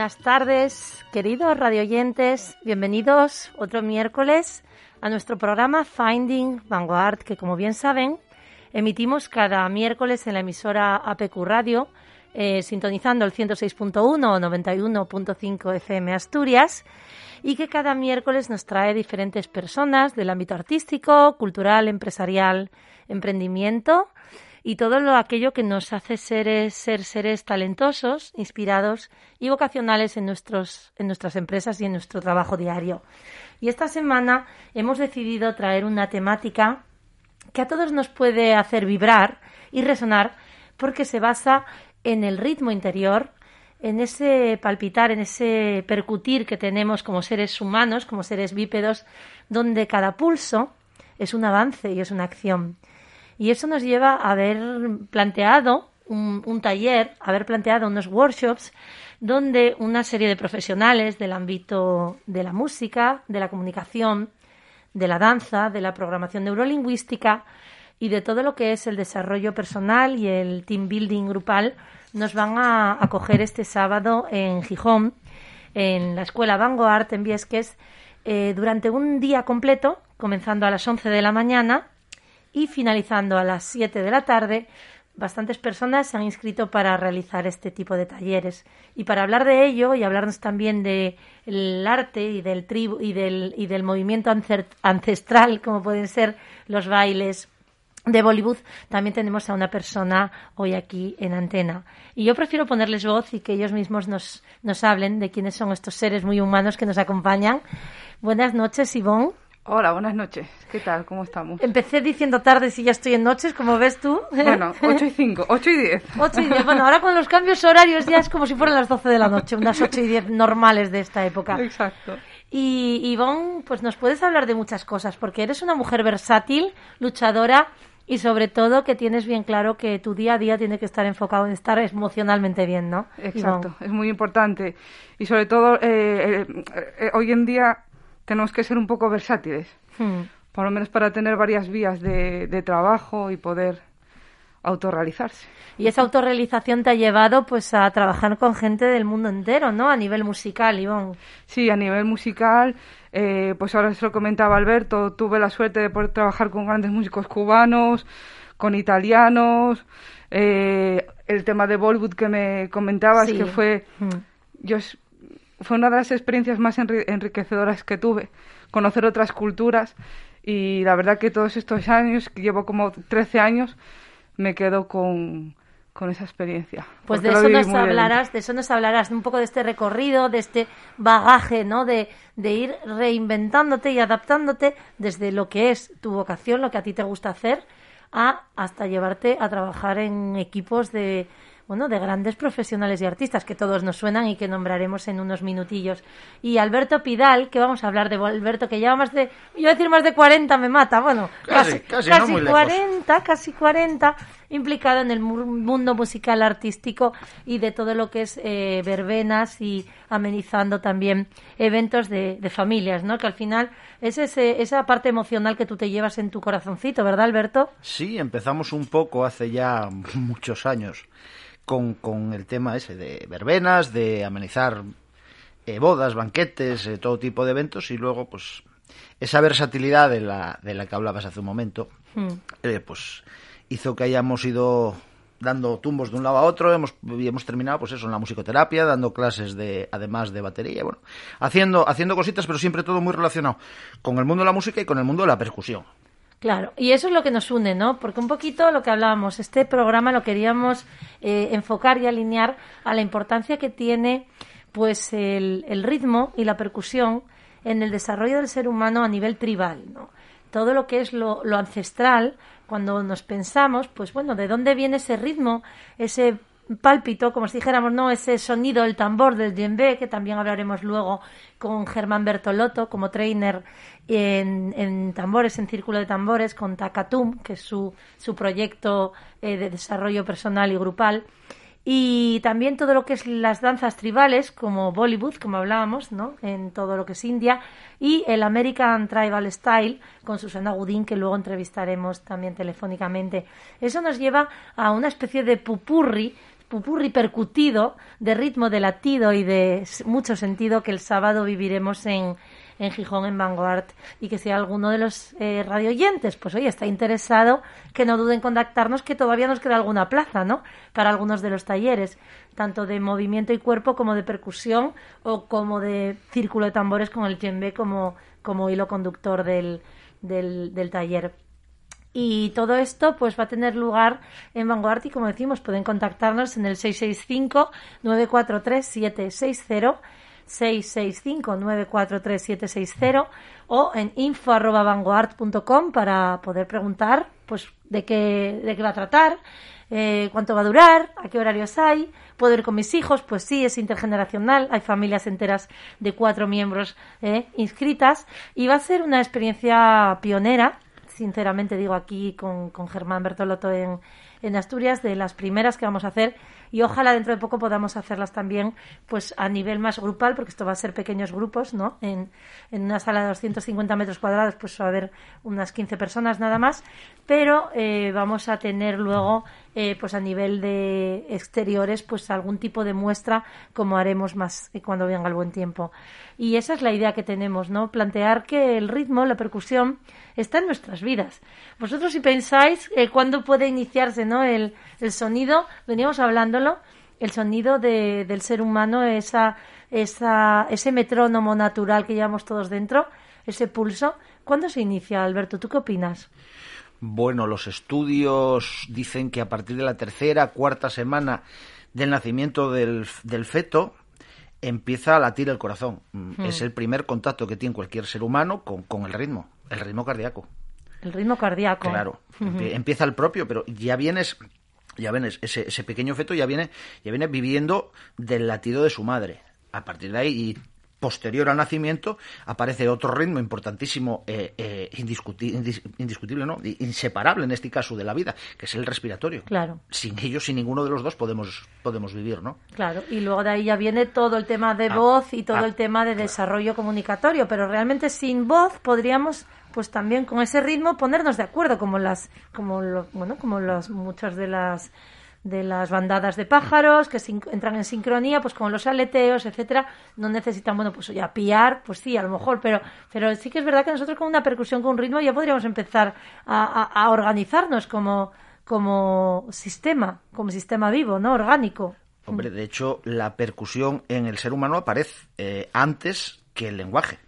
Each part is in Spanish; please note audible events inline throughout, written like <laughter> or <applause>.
Buenas tardes, queridos radioyentes. Bienvenidos otro miércoles a nuestro programa Finding Vanguard, que como bien saben, emitimos cada miércoles en la emisora APQ Radio, eh, sintonizando el 106.1 o 91.5 FM Asturias, y que cada miércoles nos trae diferentes personas del ámbito artístico, cultural, empresarial, emprendimiento y todo lo aquello que nos hace seres, ser seres talentosos, inspirados y vocacionales en, nuestros, en nuestras empresas y en nuestro trabajo diario. Y esta semana hemos decidido traer una temática que a todos nos puede hacer vibrar y resonar porque se basa en el ritmo interior, en ese palpitar, en ese percutir que tenemos como seres humanos, como seres bípedos, donde cada pulso es un avance y es una acción. Y eso nos lleva a haber planteado un, un, taller, a haber planteado unos workshops donde una serie de profesionales del ámbito de la música, de la comunicación, de la danza, de la programación neurolingüística y de todo lo que es el desarrollo personal y el team building grupal nos van a acoger este sábado en Gijón, en la Escuela Vanguard en Viesques, eh, durante un día completo, comenzando a las 11 de la mañana y finalizando a las 7 de la tarde, bastantes personas se han inscrito para realizar este tipo de talleres. Y para hablar de ello y hablarnos también del de arte y del, tribu y del, y del movimiento ancestral, como pueden ser los bailes de Bollywood, también tenemos a una persona hoy aquí en antena. Y yo prefiero ponerles voz y que ellos mismos nos, nos hablen de quiénes son estos seres muy humanos que nos acompañan. Buenas noches, Ivonne. Hola, buenas noches. ¿Qué tal? ¿Cómo estamos? Empecé diciendo tardes y ya estoy en noches, como ves tú. Bueno, <laughs> 8 y 5, 8 y 10. 8 y 10. Bueno, ahora con los cambios horarios ya es como si fueran las 12 de la <laughs> noche, unas 8 y 10 normales de esta época. Exacto. Y Ivonne, pues nos puedes hablar de muchas cosas, porque eres una mujer versátil, luchadora y sobre todo que tienes bien claro que tu día a día tiene que estar enfocado en estar emocionalmente bien, ¿no? Exacto, Ivonne. es muy importante. Y sobre todo, eh, eh, eh, hoy en día tenemos que ser un poco versátiles, hmm. por lo menos para tener varias vías de, de, trabajo y poder autorrealizarse. Y esa autorrealización te ha llevado pues a trabajar con gente del mundo entero, ¿no? A nivel musical, Ivonne. Sí, a nivel musical, eh, pues ahora se lo comentaba Alberto, tuve la suerte de poder trabajar con grandes músicos cubanos, con italianos, eh, el tema de Bollywood que me comentabas, sí. que fue... Hmm. Yo fue una de las experiencias más enriquecedoras que tuve, conocer otras culturas y la verdad que todos estos años, que llevo como 13 años, me quedo con, con esa experiencia. Pues de eso nos hablarás, de eso nos hablarás, un poco de este recorrido, de este bagaje, ¿no? De, de ir reinventándote y adaptándote desde lo que es tu vocación, lo que a ti te gusta hacer, a hasta llevarte a trabajar en equipos de bueno, de grandes profesionales y artistas que todos nos suenan y que nombraremos en unos minutillos. Y Alberto Pidal, que vamos a hablar de Alberto, que lleva más de, yo a decir más de 40 me mata, bueno, casi, casi, casi, no 40, casi 40, implicado en el mundo musical artístico y de todo lo que es eh, verbenas y amenizando también eventos de, de, familias, ¿no? Que al final es ese, esa parte emocional que tú te llevas en tu corazoncito, ¿verdad, Alberto? Sí, empezamos un poco hace ya muchos años con, con el tema ese de verbenas, de amenizar eh, bodas, banquetes, eh, todo tipo de eventos y luego pues esa versatilidad de la, de la que hablabas hace un momento, Hmm. eh, pues hizo que hayamos ido dando tumbos de un lado a otro, hemos, y hemos terminado, pues eso, en la musicoterapia, dando clases de, además de batería, bueno, haciendo, haciendo cositas, pero siempre todo muy relacionado con el mundo de la música y con el mundo de la percusión. Claro, y eso es lo que nos une, ¿no? Porque un poquito lo que hablábamos, este programa lo queríamos eh, enfocar y alinear a la importancia que tiene pues el, ritmo y la percusión en el desarrollo del ser humano a nivel tribal, ¿no? Todo lo que es lo ancestral, cuando nos pensamos, pues bueno, ¿de dónde viene ese ritmo, ese pálpito, como si dijéramos, ¿no? Ese sonido del tambor del djembe, que también hablaremos luego con Germán Bertolotto como trainer en, en tambores, en círculo de tambores, con Takatum, que es su, su proyecto eh, de desarrollo personal y grupal. Y también todo lo que es las danzas tribales, como Bollywood, como hablábamos, ¿no? En todo lo que es India. Y el American Tribal Style, con Susana Gudín, que luego entrevistaremos también telefónicamente. Eso nos lleva a una especie de pupurri pupurri percutido de ritmo de latido y de mucho sentido que el sábado viviremos en, en Gijón, en Vanguard, y que si alguno de los eh, radioyentes, pues oye, está interesado, que no duden en contactarnos, que todavía nos queda alguna plaza, ¿no? Para algunos de los talleres, tanto de movimiento y cuerpo como de percusión o como de círculo de tambores con el djembe como, como hilo conductor del, del, del taller. Y todo esto pues va a tener lugar en Vanguard y como decimos pueden contactarnos en el 665-943-760 665-943-760 o en info.vanguard.com para poder preguntar pues de qué, de qué va a tratar, eh, cuánto va a durar, a qué horarios hay, puedo ir con mis hijos, pues sí, es intergeneracional, hay familias enteras de cuatro miembros eh, inscritas y va a ser una experiencia pionera sinceramente digo aquí con, con Germán Bertolotto en, en Asturias, de las primeras que vamos a hacer y ojalá dentro de poco podamos hacerlas también pues a nivel más grupal, porque esto va a ser pequeños grupos, ¿no? En, en una sala de 250 metros cuadrados pues va a haber unas 15 personas nada más, pero eh, vamos a tener luego eh, pues a nivel de exteriores pues algún tipo de muestra como haremos más eh, cuando venga el buen tiempo. Y esa es la idea que tenemos, ¿no? Plantear que el ritmo, la percusión, está en nuestras vidas. Vosotros si pensáis eh, cuándo puede iniciarse, ¿no? El, el sonido, veníamos hablándolo, el sonido de, del ser humano, esa, esa, ese metrónomo natural que llevamos todos dentro, ese pulso. ¿Cuándo se inicia, Alberto? ¿Tú qué opinas? Bueno, los estudios dicen que a partir de la tercera, cuarta semana del nacimiento del, del feto empieza a latir el corazón. Mm, Es el primer contacto que tiene cualquier ser humano con, con el ritmo, el ritmo cardíaco. El ritmo cardíaco. Claro, empie- empieza el propio, pero ya vienes, ya vienes, ese, ese pequeño feto ya viene, ya viene viviendo del latido de su madre. A partir de ahí, posterior al nacimiento, aparece otro ritmo importantísimo, eh, eh, indiscuti- indis- indiscutible, ¿no? Inseparable en este caso de la vida, que es el respiratorio. Claro. Sin ellos, sin ninguno de los dos podemos, podemos vivir, ¿no? Claro, y luego de ahí ya viene todo el tema de Ah, voz y todo ah, el tema de desarrollo comunicatorio, pero realmente sin voz podríamos pues también con ese ritmo ponernos de acuerdo como las como lo- bueno, como las muchas de las de las bandadas de pájaros que entran en sincronía, pues como los aleteos, etcétera, no necesitan, bueno, pues ya piar, pues sí, a lo mejor, pero, pero sí que es verdad que nosotros con una percusión, con un ritmo, ya podríamos empezar a, a- a organizarnos como, como sistema, como sistema vivo, ¿no? Orgánico. Hombre, de hecho, la percusión en el ser humano aparece eh, antes que el lenguaje.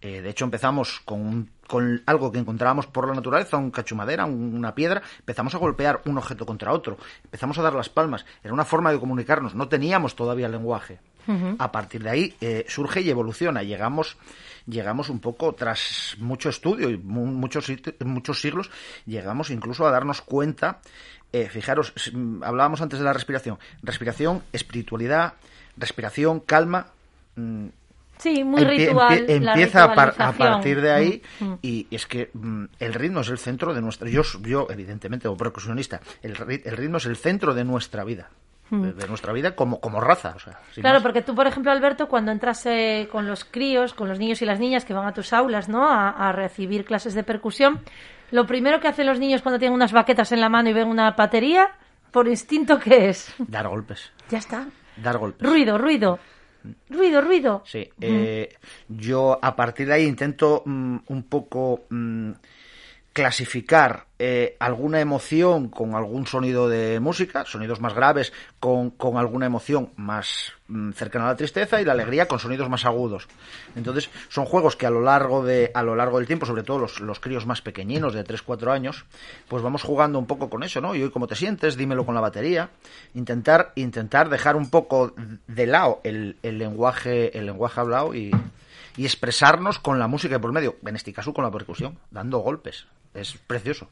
Eh, de hecho, empezamos con, un- con algo que encontrábamos por la naturaleza, un cacho de madera, un- una piedra, empezamos a golpear un objeto contra otro, empezamos a dar las palmas, era una forma de comunicarnos, no teníamos todavía el lenguaje. A partir de ahí eh, surge y evoluciona, llegamos, llegamos un poco, tras mucho estudio y mu- muchos, muchos siglos, llegamos incluso a darnos cuenta, eh, fijaros, mm, hablábamos antes de la respiración, respiración, espiritualidad, respiración, calma, mm, Sí, muy Empie- ritual. empie- empieza a, par- a ritualización. partir de ahí Mm, mm. y es que mm, el ritmo es el centro de nuestra yo yo evidentemente como percusionista el, el ritmo es el centro de nuestra vida de, de nuestra vida como como raza o sea, sin. Claro, más. porque tú, por ejemplo, Alberto, cuando entras eh, con los críos, con los niños y las niñas que van a tus aulas, ¿no? A, a recibir clases de percusión, lo primero que hacen los niños cuando tienen unas baquetas en la mano y ven una batería, por instinto, ¿qué es? dar golpes Ya está. dar golpes Ruido, ruido. Ruido, ruido. Sí, eh, yo a partir de ahí intento mm, un poco mm, clasificar eh, alguna emoción con algún sonido de música, sonidos más graves con, con alguna emoción más mm, cercana a la tristeza y la alegría con sonidos más agudos. Entonces, son juegos que a lo largo de a lo largo del tiempo, sobre todo los, los críos más pequeñinos de 3-4 años, pues vamos jugando un poco con eso, ¿no? Y hoy cómo te sientes, dímelo con la batería, intentar intentar dejar un poco de lado el, el lenguaje el lenguaje hablado y y expresarnos con la música por medio, en este caso con la percusión, dando golpes. Es precioso.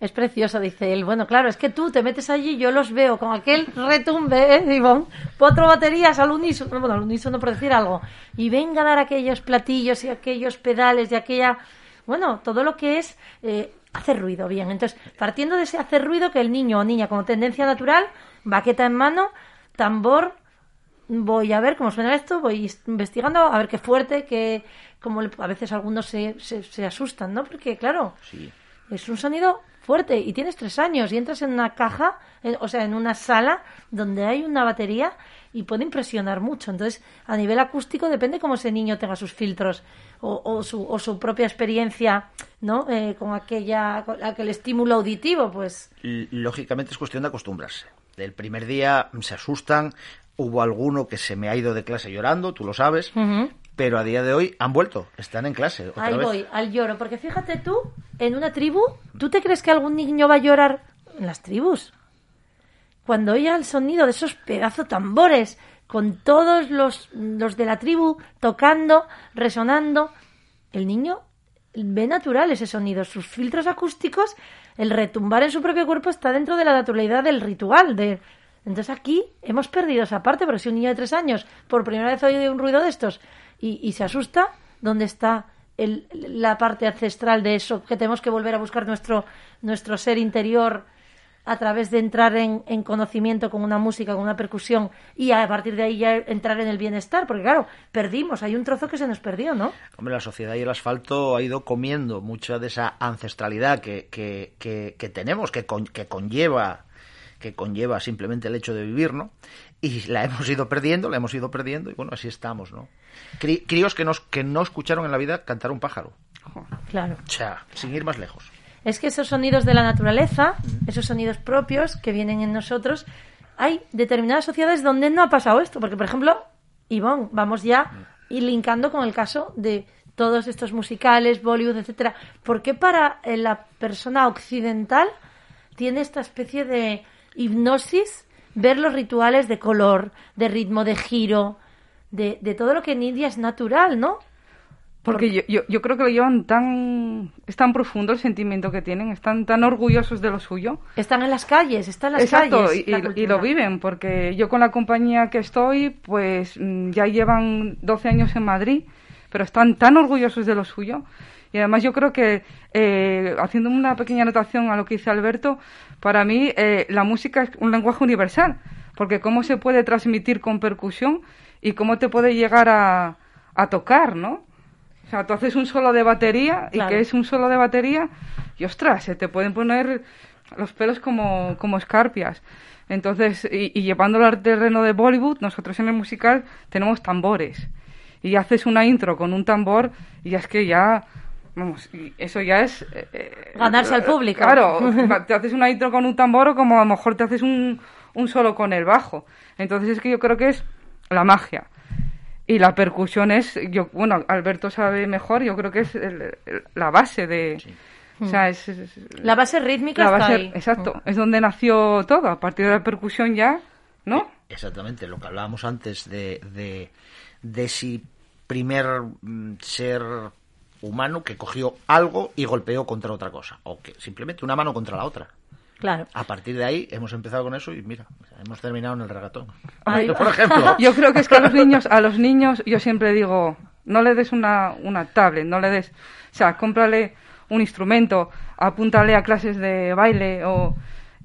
Es precioso, dice él. Bueno, claro, es que tú te metes allí, yo los veo con aquel retumbe, ¿eh, Ivonne? Cuatro baterías al unísono, bueno, al unísono por decir algo. Y venga a dar aquellos platillos y aquellos pedales y aquella... Bueno, todo lo que es eh, hacer ruido, bien. Entonces, partiendo de ese hacer ruido que el niño o niña con tendencia natural, baqueta en mano, tambor, voy a ver cómo suena esto, voy investigando, a ver qué fuerte, que como le- a veces algunos se, se, se asustan, ¿no? Porque, claro, Sí. es un sonido fuerte y tienes tres años y entras en una caja, en- o sea, en una sala donde hay una batería y puede impresionar mucho. Entonces, a nivel acústico depende cómo ese niño tenga sus filtros o, o su, o su propia experiencia, ¿no? Eh, con aquella, con aquel estímulo auditivo, pues Lógicamente es cuestión de acostumbrarse. El primer día se asustan, hubo alguno que se me ha ido de clase llorando, tú lo sabes. Pero a día de hoy han vuelto, están en clase otra Ahí vez. voy, al lloro. Porque fíjate tú, en una tribu, ¿tú te crees que algún niño va a llorar en las tribus? Cuando oye el sonido de esos pedazos tambores, con todos los, los de la tribu tocando, resonando, el niño ve natural ese sonido. Sus filtros acústicos, el retumbar en su propio cuerpo está dentro de la naturalidad del ritual. De... Entonces aquí hemos perdido esa parte, pero si un niño de tres años por primera vez oye un ruido de estos y, se asusta, ¿dónde está el- la parte ancestral de eso? Que tenemos que volver a buscar nuestro, nuestro ser interior a través de entrar en, en conocimiento con una música, con una percusión y a partir de ahí ya entrar en el bienestar, porque claro, perdimos, hay un trozo que se nos perdió, ¿no? Hombre, la sociedad y el asfalto ha ido comiendo mucha de esa ancestralidad que, que, que- que tenemos, que, con- que conlleva que conlleva simplemente el hecho de vivir, ¿no? Y la hemos ido perdiendo, la hemos ido perdiendo, y bueno, así estamos, ¿no? Cri- críos que, nos, que no escucharon en la vida cantar un pájaro. Claro. O sea, sin ir más lejos. Es que esos sonidos de la naturaleza, esos sonidos propios que vienen en nosotros, hay determinadas sociedades donde no ha pasado esto. Porque, por ejemplo, Ivonne, vamos ya y linkando con el caso de todos estos musicales, Bollywood, etcétera. ¿Por qué para eh, la persona occidental tiene esta especie de hipnosis ver los rituales de color, de ritmo, de giro, de, de todo lo que en India es natural, ¿no? Porque yo, yo, yo creo que lo llevan tan... Es tan profundo el sentimiento que tienen, están tan orgullosos de lo suyo. Están en las calles, están en las Exacto, calles. y, la y- lo viven, porque yo con la compañía que estoy, pues mm, ya llevan 12 años en Madrid, pero están tan orgullosos de lo suyo. Y además yo creo que, eh, haciendo una pequeña anotación a lo que dice Alberto, para mí eh, la música es un lenguaje universal, porque cómo se puede transmitir con percusión y cómo te puede llegar a, a tocar, ¿no? O sea, tú haces un solo de batería y que es un solo de batería y ostras, se te pueden poner los pelos como, como escarpias. Entonces, y, y llevándolo al terreno de Bollywood, nosotros en el musical tenemos tambores. Y haces una intro con un tambor y es que ya, vamos, y eso ya es... eh, eh, Ganarse al público. Claro, <laughs> te haces una intro con un tambor o como a lo mejor te haces un, un solo con el bajo. Entonces es que yo creo que es la magia. Y la percusión es, yo, bueno, Alberto sabe mejor, yo creo que es el- el- la base de... O sea, es, es- La base rítmica la está base, ahí. Mm. exacto, es donde nació todo, a partir de la percusión ya, ¿no? Exactamente, lo que hablábamos antes de, de, de si primer mm, ser humano que cogió algo y golpeó contra otra cosa, o que simplemente una mano contra la otra. Claro. A partir de ahí hemos empezado con eso y mira, hemos terminado en el regatón. Por ejemplo. <laughs> Yo creo que es que a los niños, a los niños, yo siempre digo, no le des una, una tablet, no le des, o sea, cómprale un instrumento, apúntale a clases de baile o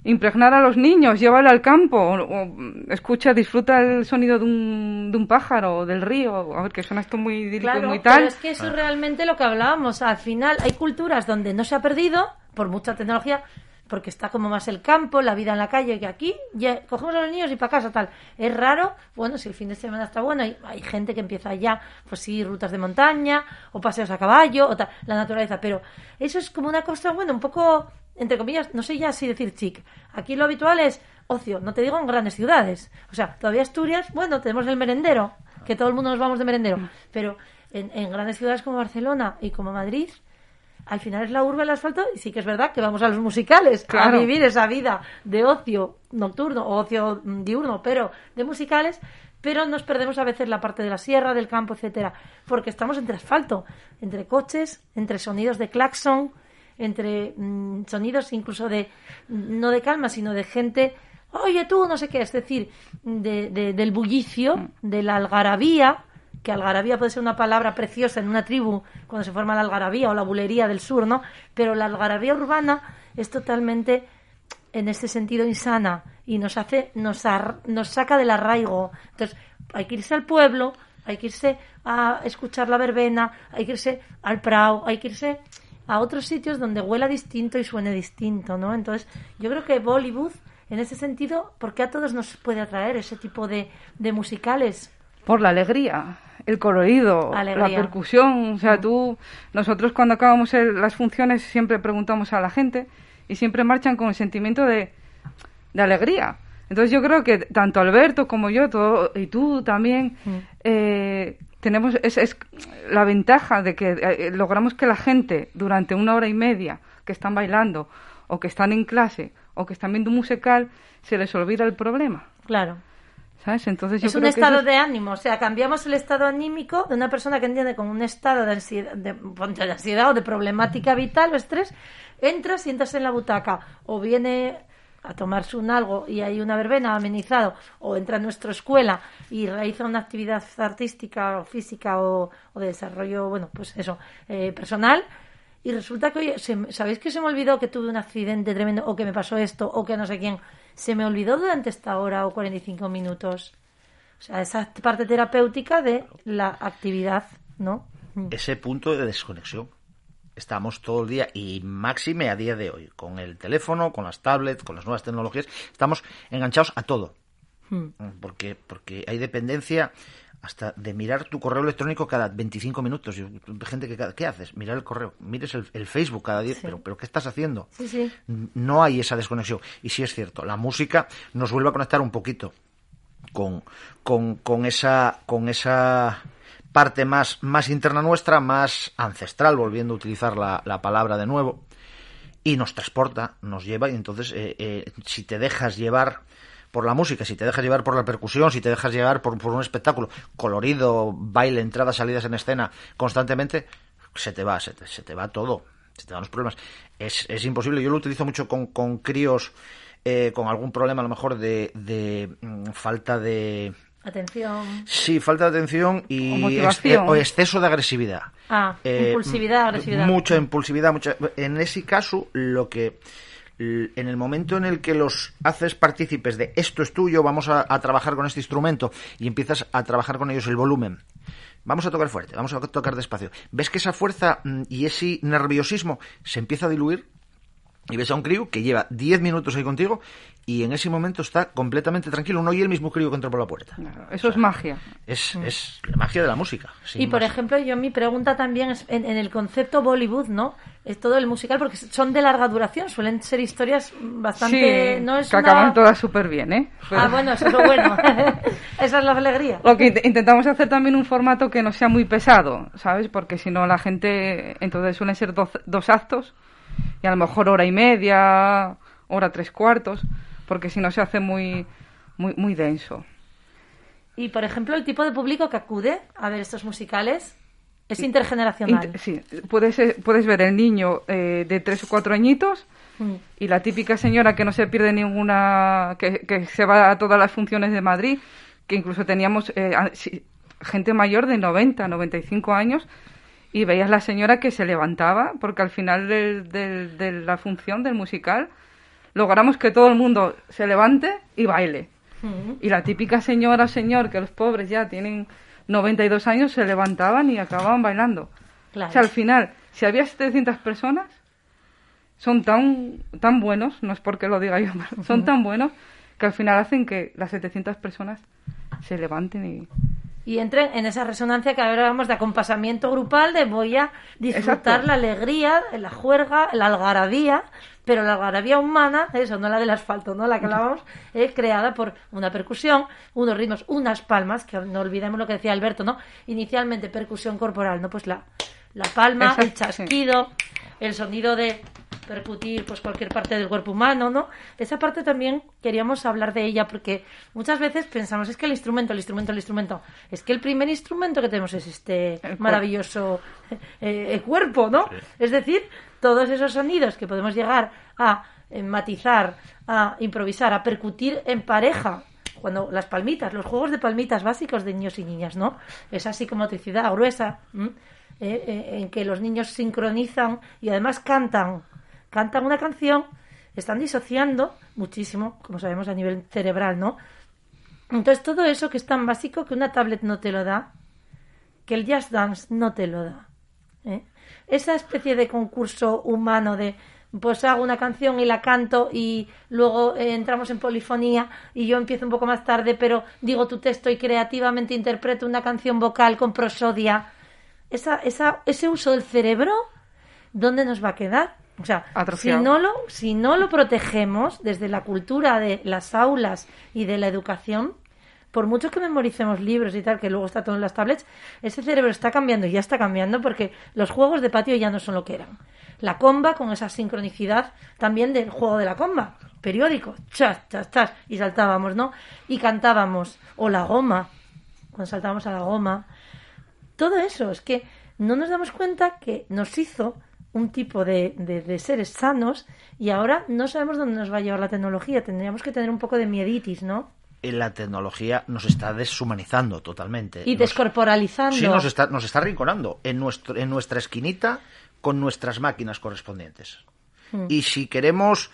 impregnar a los niños, llévale al campo, o, o, escucha, disfruta el sonido de un, de un pájaro, del río, a ver, que suena esto muy idílico y Claro, muy tal. pero es que eso es realmente lo que hablábamos. Al final hay culturas donde no se ha perdido, por mucha tecnología, porque está como más el campo, la vida en la calle, que aquí ya cogemos a los niños y para casa tal. Es raro, bueno, si el fin de semana está bueno, hay, hay gente que empieza ya, pues sí, rutas de montaña, o paseos a caballo, o tal, la naturaleza, pero eso es como una cosa, bueno, un poco, entre comillas, no sé ya si decir chic. Aquí lo habitual es ocio, no te digo en grandes ciudades. O sea, todavía Asturias, bueno, tenemos el merendero, que todo el mundo nos vamos de merendero, pero en, en grandes ciudades como Barcelona y como Madrid, al final es la urbe el asfalto y sí que es verdad que vamos a los musicales Claro. a vivir esa vida de ocio nocturno o ocio mm, diurno, pero de musicales, pero nos perdemos a veces la parte de la sierra, del campo, etcétera, porque estamos entre asfalto, entre coches, entre sonidos de claxon, entre mm, sonidos incluso de no de calma, sino de gente Oye tú, no sé qué, es decir, de, de- del bullicio, de la algarabía, que algarabía puede ser una palabra preciosa en una tribu cuando se forma la algarabía o la bulería del sur, ¿no? Pero la algarabía urbana es totalmente en ese sentido insana y nos hace nos ar- nos saca del arraigo. Entonces, hay que irse al pueblo, hay que irse a escuchar la verbena, hay que irse al prau, hay que irse a otros sitios donde huela distinto y suene distinto, ¿no? Entonces, yo creo que Bollywood en ese sentido, ¿por qué a todos nos puede atraer ese tipo de musicales? Por la alegría, el colorido, Alegría. la percusión. O sea, tú, nosotros cuando acabamos el- las funciones siempre preguntamos a la gente y siempre marchan con el sentimiento de, de alegría. Entonces yo creo que tanto Alberto como yo, todo, y tú también, Mm. eh, tenemos es, es la ventaja de que eh, logramos que la gente durante una hora y media que están bailando o que están en clase o que están viendo un musical se les olvida el problema. Claro. ¿Sabes? Entonces yo es un creo estado es- de ánimo, o sea, cambiamos el estado anímico de una persona que entiende como un estado de ansiedad, de, ansiedad o de problemática vital o estrés, entra, sientas en la butaca. O viene a tomarse un algo y hay una verbena amenizado. O entra a nuestra escuela y realiza una actividad artística o física o, o de desarrollo, bueno, pues eso, eh, personal. Y resulta que, oye, ¿sabéis que se me olvidó que tuve un accidente tremendo o que me pasó esto o que no sé quién? Se me olvidó durante esta hora o 45 minutos. O sea, esa parte terapéutica de la actividad, ¿no? Mm. ese punto de desconexión. Estamos todo el día y máxime a día de hoy, con el teléfono, con las tablets, con las nuevas tecnologías, estamos enganchados a todo. Mm. Porque, porque hay dependencia hasta de mirar tu correo electrónico cada 25 minutos. Gente que, ¿qué haces? Mirar el correo, mires el, el Facebook cada día, Sí. pero, pero ¿qué estás haciendo? Sí, sí. No hay esa desconexión. Y sí es cierto, la música nos vuelve a conectar un poquito con, con, con esa, con esa parte más, más interna nuestra, más ancestral, volviendo a utilizar la, la palabra de nuevo, y nos transporta, nos lleva, y entonces eh, eh, si te dejas llevar por la música, si te dejas llevar por la percusión, si te dejas llevar por, por un espectáculo colorido, baile, entradas, salidas en escena constantemente, se te va, se te, se te va todo, se te van los problemas. Es, es imposible, yo lo utilizo mucho con, con críos eh, con algún problema a lo mejor de, de mm, falta de... Atención. Sí, falta de atención y exce- o exceso de agresividad. Ah, Eh, impulsividad, agresividad. Mucha impulsividad, mucha... En ese caso, lo que... l- En el momento en el que los haces partícipes de esto es tuyo, vamos a, a trabajar con este instrumento y empiezas a trabajar con ellos el volumen. Vamos a tocar fuerte, vamos a tocar despacio. Ves que esa fuerza mm, y ese nerviosismo se empieza a diluir y ves a un crío que lleva 10 minutos ahí contigo y en ese momento está completamente tranquilo. No y el mismo crío que entró por la puerta. Claro, Eso es magia. Es, es la magia de la música. Mm. Y por más. ejemplo, yo mi pregunta también es en, en el concepto Bollywood, ¿no? Es todo el musical porque son de larga duración, suelen ser historias bastante... sí, no es que una- acaban todas súper bien, ¿eh? Pero- Ah, bueno, eso es lo bueno. <laughs> Esa es la alegría. Lo que int- intentamos hacer también un formato que no sea muy pesado, ¿sabes? Porque si no la gente, entonces suelen ser doce- dos actos y a lo mejor hora y media, hora tres cuartos, porque si no se hace muy, muy, muy denso. Y por ejemplo, el tipo de público que acude a ver estos musicales es intergeneracional. Int- sí, puedes, puedes ver el niño eh, de tres o cuatro añitos Mm. y la típica señora que no se pierde ninguna, que, que se va a todas las funciones de Madrid, que incluso teníamos eh, gente mayor de 90, 95 años, y veías la señora que se levantaba, porque al final del- del- de la función del musical logramos que todo el mundo se levante y baile. Mm. Y la típica señora o señor, que los pobres ya tienen 92 años, se levantaban y acababan bailando. Claro. O sea, al final, si había 700 personas, son tan, tan buenos, no es porque lo diga yo, <laughs> son tan buenos que al final hacen que las 700 personas se levanten y... y entren en esa resonancia que hablábamos de acompasamiento grupal, de voy a disfrutar Exacto. la alegría, la juerga, la algarabía, pero la algarabía humana, eso, no la del asfalto, no la que hablábamos, <laughs> es creada por una percusión, unos ritmos, unas palmas, que no olvidemos lo que decía Alberto, ¿no? Inicialmente percusión corporal, ¿no? Pues la, la palma, el sí. chasquido, el sonido de percutir pues cualquier parte del cuerpo humano, ¿no? Esa parte también queríamos hablar de ella porque muchas veces pensamos es que el instrumento, el instrumento, el instrumento, es que el primer instrumento que tenemos es este maravilloso eh, eh, cuerpo, ¿no? Es decir, todos esos sonidos que podemos llegar a eh, matizar, a improvisar, a percutir en pareja. Cuando las palmitas, los juegos de palmitas básicos de niños y niñas, ¿no? Esa psicomotricidad gruesa. Eh, eh, en que los niños sincronizan y además cantan, cantan una canción, están disociando muchísimo, como sabemos a nivel cerebral, ¿no? Entonces todo eso que es tan básico que una tablet no te lo da, que el jazz dance no te lo da. ¿eh? Esa especie de concurso humano de pues hago una canción y la canto y luego eh, entramos en polifonía y yo empiezo un poco más tarde pero digo tu texto y creativamente interpreto una canción vocal con prosodia. Esa, esa, ese uso del cerebro, ¿dónde nos va a quedar? O sea, si no, lo, si no lo protegemos desde la cultura de las aulas y de la educación, por mucho que memoricemos libros y tal, que luego está todo en las tablets, ese cerebro está cambiando y ya está cambiando porque los juegos de patio ya no son lo que eran. La comba con esa sincronicidad también del juego de la comba, periódico, chas, chas, chas, y saltábamos, ¿no? Y cantábamos, o la goma, cuando saltábamos a la goma. Todo eso, es que no nos damos cuenta que nos hizo un tipo de, de- de seres sanos y ahora no sabemos dónde nos va a llevar la tecnología. Tendríamos que tener un poco de mieditis, ¿no? Eh, La tecnología nos está deshumanizando totalmente. Y Nos- descorporalizando. Sí, nos está, nos está rinconando en, nuestro, en nuestra esquinita con nuestras máquinas correspondientes. Hmm. Y si queremos,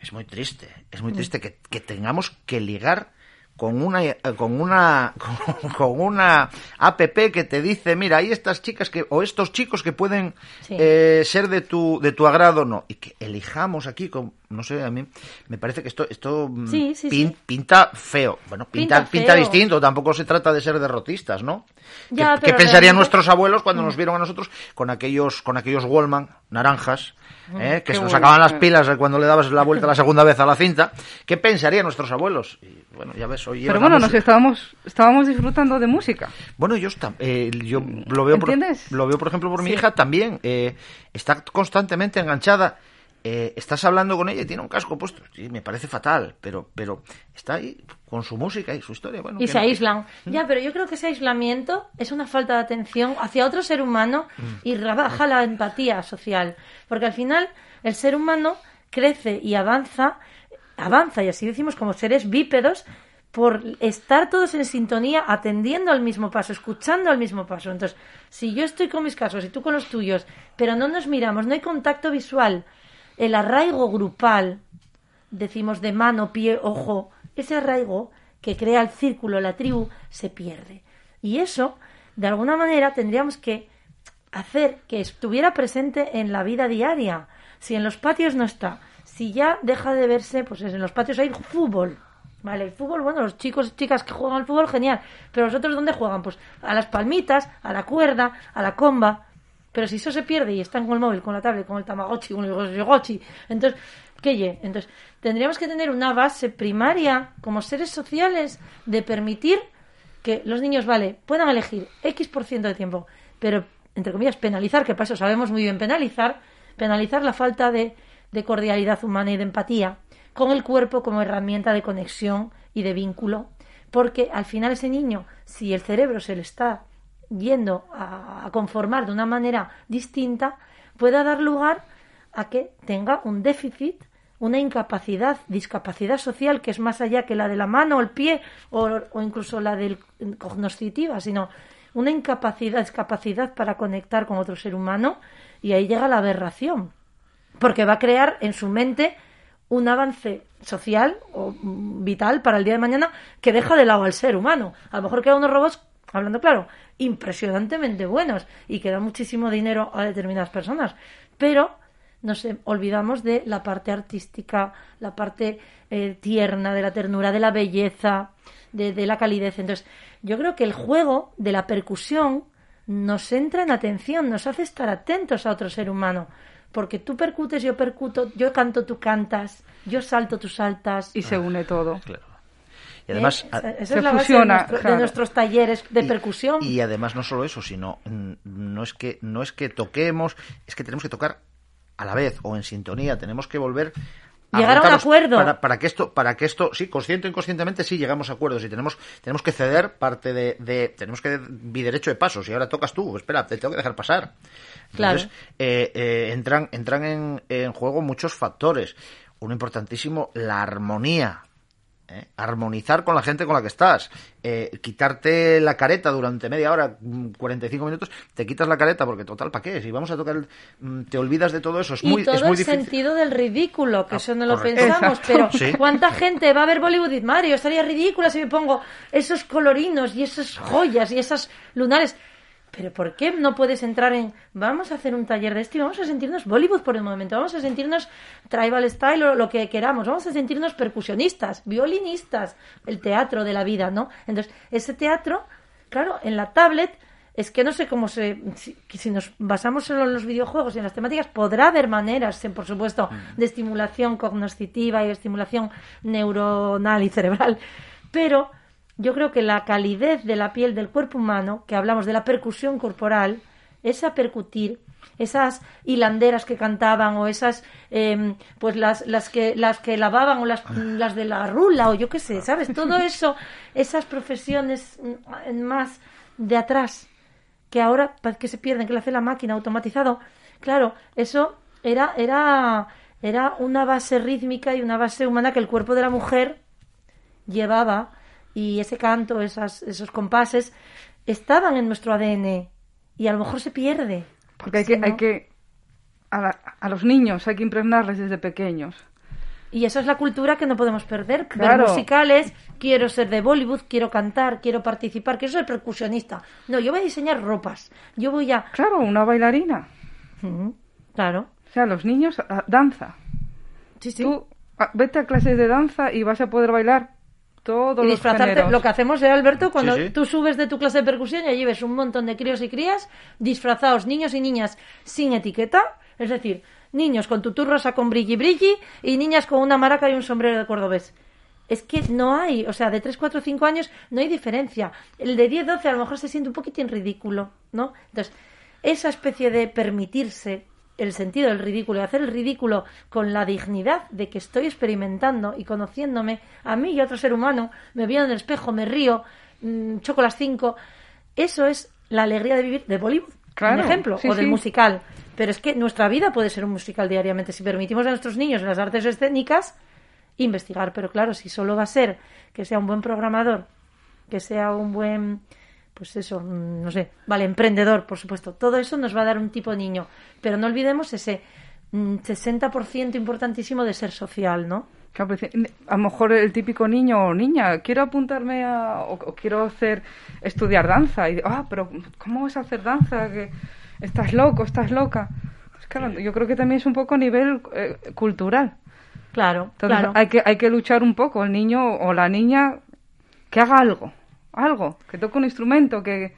es muy triste, es muy triste que, que tengamos que ligar con una eh, con una <laughs> con, una app que te dice mira hay estas chicas que o estos chicos que pueden Sí. eh, ser de tu de tu agrado no y que elijamos aquí con no sé a mí me parece que esto esto mm, Sí, sí, pin- sí. pinta feo. Bueno pinta Pinta distinto tampoco se trata de ser derrotistas no Ya, ¿Qué, pero qué pensarían realmente- nuestros abuelos cuando nos vieron a nosotros con aquellos con aquellos Wallman naranjas eh, que Qué se nos sacaban las pilas cuando le dabas la vuelta la segunda vez a la cinta qué pensarían nuestros abuelos y bueno ya ves hoy Pero bueno, nos estábamos, estábamos disfrutando de música. Bueno, yo, está- eh, yo lo veo, por, lo veo por ejemplo por mi hija también. eh, está constantemente enganchada. eh, estás hablando con ella y tiene un casco puesto. Sí, me parece fatal, pero, pero está ahí con su música y su historia. Bueno, Y se no- aíslan. Ya, pero yo creo que ese aislamiento es una falta de atención hacia otro ser humano y rebaja la empatía social. Porque al final el ser humano crece y avanza, avanza, y así decimos como seres bípedos, por estar todos en sintonía, atendiendo al mismo paso, escuchando al mismo paso. Entonces, si yo estoy con mis casos y tú con los tuyos, pero no nos miramos, no hay contacto visual, el arraigo grupal, decimos de mano, pie, ojo, ese arraigo que crea el círculo, la tribu, se pierde. Y eso, de alguna manera, tendríamos que hacer que estuviera presente en la vida diaria. Si en los patios no está, si ya deja de verse, pues en los patios hay fútbol. Vale, el fútbol, bueno, los chicos chicas que juegan al fútbol, genial. Pero los otros, ¿dónde juegan? Pues a las palmitas, a la cuerda, a la comba. Pero si eso se pierde y están con el móvil, con la tablet, con el tamagotchi, con el yogochi, entonces, ¿qué ye? Entonces, tendríamos que tener una base primaria como seres sociales de permitir que los niños, vale, puedan elegir X por ciento de tiempo, pero, entre comillas, penalizar, que para eso sabemos muy bien penalizar, penalizar la falta de, de cordialidad humana y de empatía con el cuerpo como herramienta de conexión y de vínculo, porque al final ese niño, si el cerebro se le está yendo a, conformar de una manera distinta, pueda dar lugar a que tenga un déficit, una incapacidad, discapacidad social que es más allá que la de la mano o el pie o, o incluso la del cognoscitiva, sino una incapacidad, discapacidad para conectar con otro ser humano y ahí llega la aberración, porque va a crear en su mente un avance social o vital para el día de mañana que deja de lado al ser humano. A lo mejor quedan unos robots, hablando claro, impresionantemente buenos y que dan muchísimo dinero a determinadas personas, pero nos olvidamos de la parte artística, la parte eh, tierna, de la ternura, de la belleza, de, de la calidez. Entonces, yo creo que el juego de la percusión nos entra en atención, nos hace estar atentos a otro ser humano. Porque tú percutes, yo percuto, yo canto, tú cantas, yo salto, tú saltas. Y se une todo. Claro. Y además, ¿Eh? a- Esa, esa se es la base de, nuestros talleres de y- percusión. Y, además no solo eso, sino mm, no es que no es que toquemos, es que tenemos que tocar a la vez o en sintonía, tenemos que volver Llegar a un acuerdo. para, para que esto para que esto sí consciente o inconscientemente sí llegamos a acuerdos y tenemos tenemos que ceder parte de, de- tenemos que derecho de paso si ahora tocas tú espera te tengo que dejar pasar entonces Claro. eh, eh, entran entran en, en juego muchos factores uno importantísimo la armonía ¿eh? armonizar con la gente con la que estás, eh, quitarte la careta durante media hora, mm, 45 minutos, te quitas la careta porque total, ¿para qué? Si vamos a tocar, el- mm, te olvidas de todo eso, es muy, todo es muy el difícil. sentido del ridículo, que Ah, eso no lo pensamos, Exacto. pero Sí. ¿cuánta gente va a ver Bollywood y Mario? Estaría ridícula si me pongo esos colorinos y esas joyas y esas lunares. Pero ¿por qué no puedes entrar en vamos a hacer un taller de esto y vamos a sentirnos Bollywood por el momento, vamos a sentirnos tribal style o lo que queramos, vamos a sentirnos percusionistas, violinistas, el teatro de la vida, ¿no? Entonces, ese teatro, claro, en la tablet es que no sé cómo se. Si, si nos basamos solo en los videojuegos y en las temáticas, podrá haber maneras, eh, por supuesto, de estimulación cognoscitiva y de estimulación neuronal y cerebral. Pero yo creo que la calidez de la piel del cuerpo humano, que hablamos de la percusión corporal, esa percutir, esas hilanderas que cantaban o esas eh, pues las, las que las que lavaban o las, las de la rula o yo qué sé, ¿sabes? Todo <laughs> eso, esas profesiones más de atrás que ahora parece que se pierden, que lo hace la máquina automatizado. Claro, eso era, era, era una base rítmica y una base humana que el cuerpo de la mujer llevaba y ese canto, esas, esos compases, estaban en nuestro ADN y a lo mejor se pierde. Porque hay Si que, no- hay que a, la- a los niños hay que impregnarles desde pequeños. Y eso es la cultura que no podemos perder. Ver Claro. musicales, quiero ser de Bollywood, quiero cantar, quiero participar, quiero ser percusionista. No, yo voy a diseñar ropas. Yo voy a... Claro, una bailarina. Claro. O sea, los niños, danza. Sí, sí. Tú vete a clases de danza y vas a poder bailar todos y los disfrazarte. géneros. Lo que hacemos, ¿eh, Alberto? Cuando Sí, sí. tú subes de tu clase de percusión y allí ves un montón de críos y crías disfrazados, niños y niñas sin etiqueta. Es decir, niños con tutú rosa con brilli brilli y niñas con una maraca y un sombrero de cordobés. Es que no hay, o sea, de 3, 4, 5 años no hay diferencia. El de 10, 12 a lo mejor se siente un poquitín ridículo, ¿no? Entonces, esa especie de permitirse el sentido del ridículo y hacer el ridículo con la dignidad de que estoy experimentando y conociéndome a mí y a otro ser humano, me veo en el espejo, me río, mm, choco las cinco, eso es la alegría de vivir de Bollywood, Claro, un ejemplo, sí, o del sí. musical. Pero es que nuestra vida puede ser un musical diariamente si permitimos a nuestros niños en las artes escénicas investigar. Pero claro, si solo va a ser que sea un buen programador, que sea un buen, pues eso, mm, no sé, vale, emprendedor, por supuesto. Todo eso nos va a dar un tipo de niño. Pero no olvidemos ese mm, 60% importantísimo de ser social, ¿no? Claro, pero dice, a lo mejor el típico niño o niña, quiero apuntarme a, o, o quiero hacer, estudiar danza. Y, ah, pero ¿cómo vas a hacer danza? Que estás loco, estás loca. Pues claro, yo creo que también es un poco a nivel eh, cultural. Claro, Entonces claro. hay, que, hay que luchar un poco, el niño o la niña, que haga algo, algo, que toque un instrumento, que...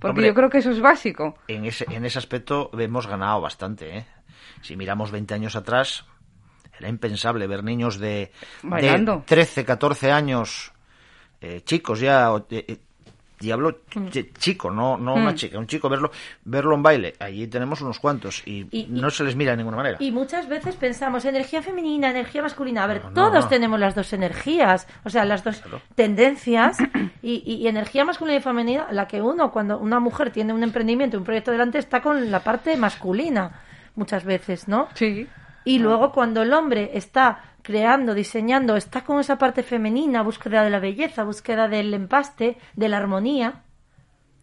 Porque Hombre. yo creo que eso es básico. En ese, en ese aspecto hemos ganado bastante. ¿eh? Si miramos 20 años atrás, era impensable ver niños de, de 13, 14 años, eh, chicos ya, eh, hablo ch- chico, no, no una Mm. chica, un chico verlo, verlo en baile. Allí tenemos unos cuantos y, Y- y- no se les mira de ninguna manera. Y muchas veces pensamos energía femenina, energía masculina. A ver, No, no, todos no. tenemos las dos energías, o sea, las dos Claro. tendencias. <clears throat> Y, y- y energía masculina y femenina, la que uno, cuando una mujer tiene un emprendimiento, un proyecto delante, está con la parte masculina, muchas veces, ¿no? Sí. Y luego cuando el hombre está creando, diseñando, está con esa parte femenina, búsqueda de la belleza, búsqueda del empaste, de la armonía,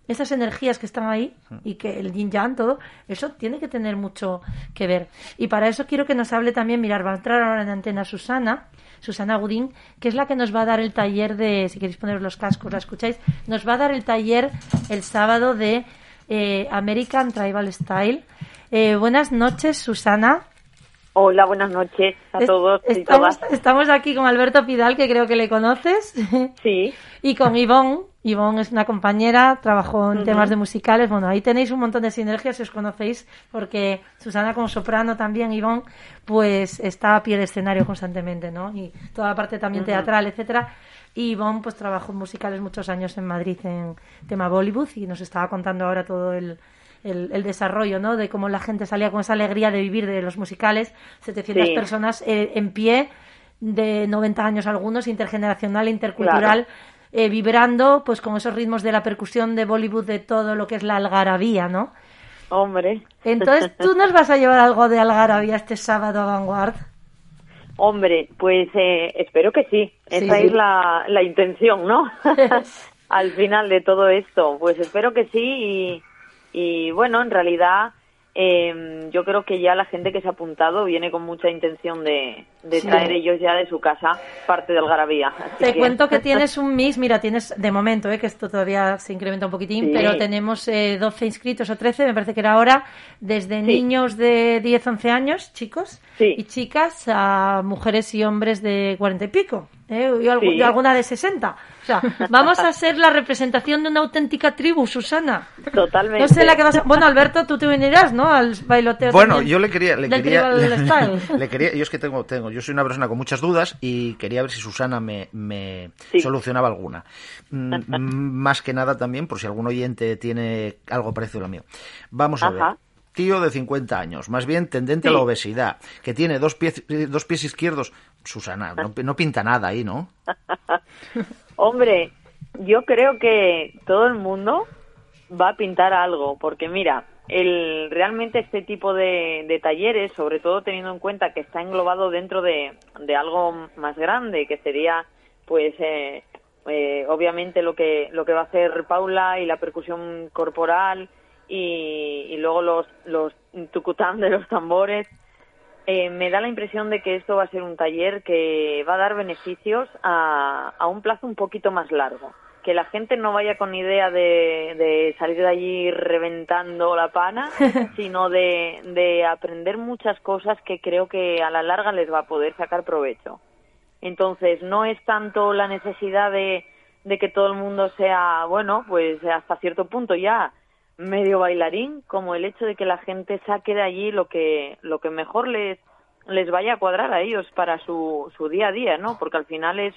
esas energías que están ahí y que el yin yang, todo, eso tiene que tener mucho que ver. Y para eso quiero que nos hable también, mirar, va a entrar ahora en antena Susana, Susana Gudín, que es la que nos va a dar el taller de, si queréis poneros los cascos, la escucháis, nos va a dar el taller el sábado de eh, American Tribal Style. Eh, buenas noches, Susana. Hola, buenas noches a Es- todos y Estamos, todas. estamos aquí con Alberto Pidal, que creo que le conoces, <laughs> Sí, y con Ivonne. Ivonne es una compañera, trabajó en temas de musicales. Bueno, ahí tenéis un montón de sinergias si os conocéis, porque Susana como soprano también, Ivonne, pues está a pie de escenario constantemente, ¿no? Y toda la parte también teatral, etcétera. Y Ivonne pues trabajó en musicales muchos años en Madrid en tema Bollywood y nos estaba contando ahora todo el, el, el desarrollo, ¿no? De cómo la gente salía con esa alegría de vivir de los musicales, 700 Sí. personas eh, en pie, de 90 años algunos, intergeneracional, intercultural, eh, vibrando pues con esos ritmos de la percusión de Bollywood, de todo lo que es la algarabía, ¿no? hombre. Entonces, ¿tú nos vas a llevar algo de algarabía este sábado a Vanguard? Hombre, pues eh, espero que sí. Sí, Esa sí. es la, la intención, ¿no? <laughs> <laughs> Al final de todo esto. Pues espero que sí y, y bueno, en realidad eh, yo creo que ya la gente que se ha apuntado viene con mucha intención de, de Sí. traer ellos ya de su casa parte del Garabía. Te que- cuento que <laughs> tienes un mix, mira, tienes de momento, eh, que esto todavía se incrementa un poquitín, Sí. pero tenemos eh, 12 inscritos o 13, me parece que era ahora, desde Sí. niños de 10, 11 años, chicos, y chicas, a mujeres y hombres de 40 y pico, eh, y, y alguna de 60. O sea, vamos a ser la representación de una auténtica tribu, Susana. Totalmente. No sé la que vas a... Bueno, Alberto, tú te unirás, ¿no? Al bailoteo Bueno, también yo le quería, le quería, <laughs> le quería, yo es que tengo, tengo, yo soy una persona con muchas dudas y quería ver si Susana me, me Sí. solucionaba alguna. Mm, mm, Más que nada también, por si algún oyente tiene algo parecido a lo mío. Vamos a ver. Tío de 50 años, más bien tendente a la obesidad, que tiene dos pies, dos pies izquierdos. Susana, no, no pinta nada ahí, ¿no? <laughs> Hombre, yo creo que todo el mundo va a pintar algo, porque mira, el realmente este tipo de, talleres, sobre todo teniendo en cuenta que está englobado dentro de, de algo más grande, que sería, pues, eh, eh, obviamente lo que lo que va a hacer Paula y la percusión corporal y, y luego los los tucután de los tambores. Eh, me da la impresión de que esto va a ser un taller que va a dar beneficios a, a un plazo un poquito más largo. Que la gente no vaya con idea de, de salir de allí reventando la pana, <laughs> sino de, de aprender muchas cosas que creo que a la larga les va a poder sacar provecho. Entonces, no es tanto la necesidad de, de que todo el mundo sea, bueno, pues hasta cierto punto ya medio bailarín, como el hecho de que la gente saque de allí lo que, lo que mejor les, les vaya a cuadrar a ellos para su, su día a día, ¿no? Porque al final es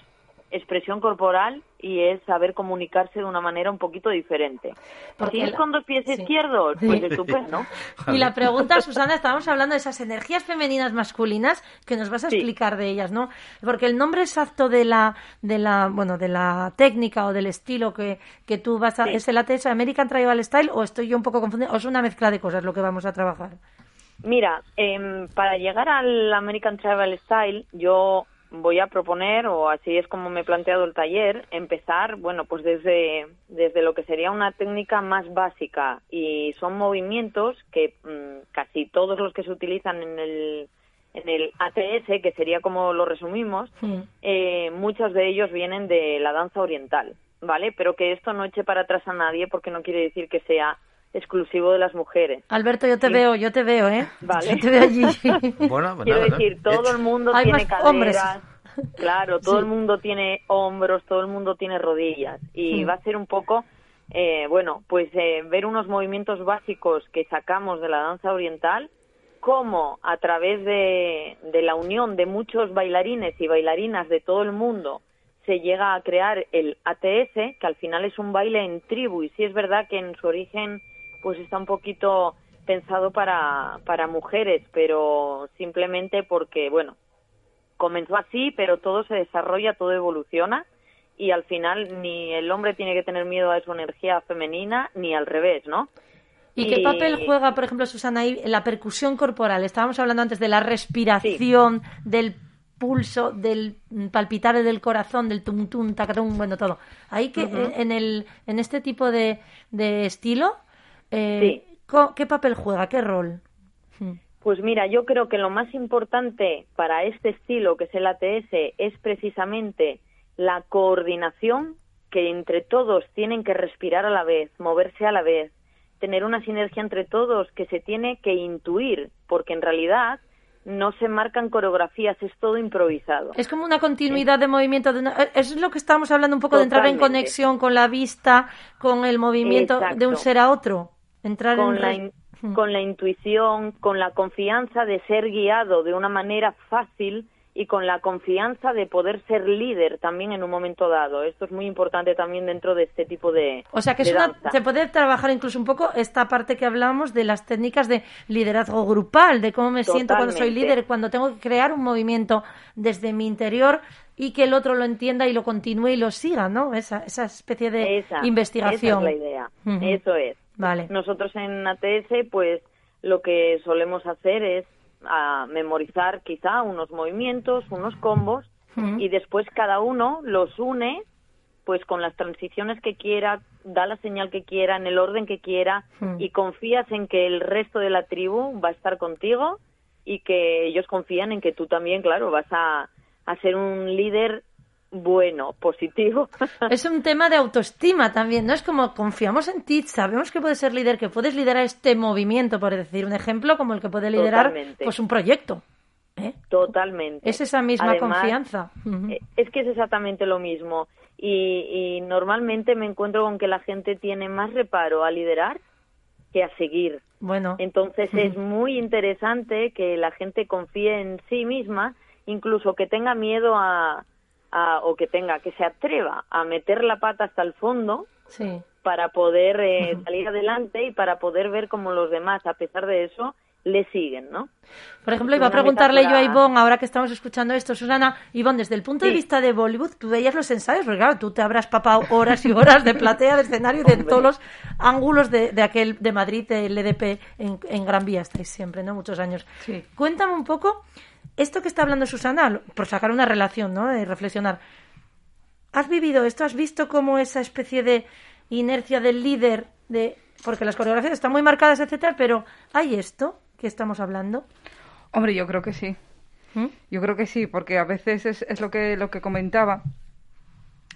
expresión corporal y es saber comunicarse de una manera un poquito diferente. Porque si es la- con dos pies sí. izquierdos, pues Sí. estupendo. Y la pregunta, Susana, estábamos hablando de esas energías femeninas masculinas que nos vas a Sí. explicar de ellas, ¿no? Porque el nombre exacto de la, de la, bueno, de la técnica o del estilo que, que tú vas a. ¿es el ATS American Tribal Style o estoy yo un poco confundida? ¿O es una mezcla de cosas lo que vamos a trabajar? Mira, em, para llegar al American Travel Style, yo voy a proponer, o así es como me he planteado el taller, empezar, bueno, pues desde, desde lo que sería una técnica más básica. Y son movimientos que mm, casi todos los que se utilizan en el, en el ATS, que sería como lo resumimos, eh, muchos de ellos vienen de la danza oriental, ¿vale? Pero que esto no eche para atrás a nadie porque no quiere decir que sea exclusivo de las mujeres. Alberto, yo te Sí. veo, yo te veo, ¿eh? <laughs> Vale. Yo te veo allí. <laughs> Bueno, pues Quiero nada, decir, todo hecho. el mundo Hay tiene más hombres. caderas, claro, <laughs> todo Sí. el mundo tiene hombros, todo el mundo tiene rodillas y Sí. va a ser un poco, eh, bueno, pues eh, ver unos movimientos básicos que sacamos de la danza oriental, cómo a través de, de la unión de muchos bailarines y bailarinas de todo el mundo se llega a crear el ATS, que al final es un baile en tribu y sí es verdad que en su origen pues está un poquito pensado para, para mujeres, pero simplemente porque, bueno, comenzó así, pero todo se desarrolla, todo evoluciona y al final ni el hombre tiene que tener miedo a su energía femenina ni al revés, ¿no? ¿Y qué papel juega, por ejemplo, Susana, ahí la percusión corporal? Estábamos hablando antes de la respiración, del pulso, del palpitar del corazón, del tum tum, tacatum, bueno, todo. Ahí que en el en este tipo de, de estilo, eh, co- ¿qué papel juega? ¿Qué rol? Mm. Pues mira, yo creo que lo más importante para este estilo, que es el ATS, es precisamente la coordinación que entre todos tienen que respirar a la vez, moverse a la vez, tener una sinergia entre todos que se tiene que intuir, porque en realidad no se marcan coreografías, es todo improvisado. Es como una continuidad de movimiento. De una- eh, es lo que estamos hablando un poco de entrar en conexión con la vista, con el movimiento de un ser a otro. Entrar con en la, res- in- Mm. con la intuición, con la confianza de ser guiado de una manera fácil y con la confianza de poder ser líder también en un momento dado. Esto es muy importante también dentro de este tipo de O sea que es una, se puede trabajar incluso un poco esta parte que hablamos de las técnicas de liderazgo grupal, de cómo me siento cuando soy líder, cuando tengo que crear un movimiento desde mi interior y que el otro lo entienda y lo continúe y lo siga, ¿no? Esa, esa especie de Esa, investigación. esa es la idea. Eso es. Vale. Nosotros en ATS, pues lo que solemos hacer es a memorizar quizá unos movimientos, unos combos, y después cada uno los une pues con las transiciones que quiera, da la señal que quiera, en el orden que quiera, y confías en que el resto de la tribu va a estar contigo y que ellos confían en que tú también, claro, vas a, a ser un líder bueno, positivo. <laughs> Es un tema de autoestima también, ¿no? Es como confiamos en ti, sabemos que puedes ser líder, que puedes liderar este movimiento, por decir un ejemplo, como el que puede liderar Totalmente. pues un proyecto. ¿eh? Totalmente. Es esa misma Además, confianza. Eh, Es que es exactamente lo mismo. Y, y normalmente me encuentro con que la gente tiene más reparo a liderar que a seguir. Bueno, Entonces es muy interesante que la gente confíe en sí misma, incluso que tenga miedo a, a- o que tenga, que se atreva a meter la pata hasta el fondo sí. para poder eh, salir adelante y para poder ver cómo los demás, a pesar de eso, le siguen, ¿no? Por ejemplo, iba a preguntarle yo a Ivonne, ahora que estamos escuchando esto, Susana, Ivonne, desde el punto de vista de Bollywood, tú veías los ensayos, porque claro, tú te habrás papado horas y horas de platea, de escenario, y de todos los ángulos de, de aquel de Madrid, del EDP, en, en Gran Vía estáis siempre, ¿no? Muchos años. Sí. Cuéntame un poco, esto que está hablando Susana, por sacar una relación, ¿no? De reflexionar. ¿Has vivido esto? ¿Has visto cómo esa especie de inercia del líder, de porque las coreografías están muy marcadas, etcétera, pero hay esto que estamos hablando? Hombre, yo creo que sí. ¿Mm? Yo creo que sí, porque a veces es, es lo que lo que comentaba,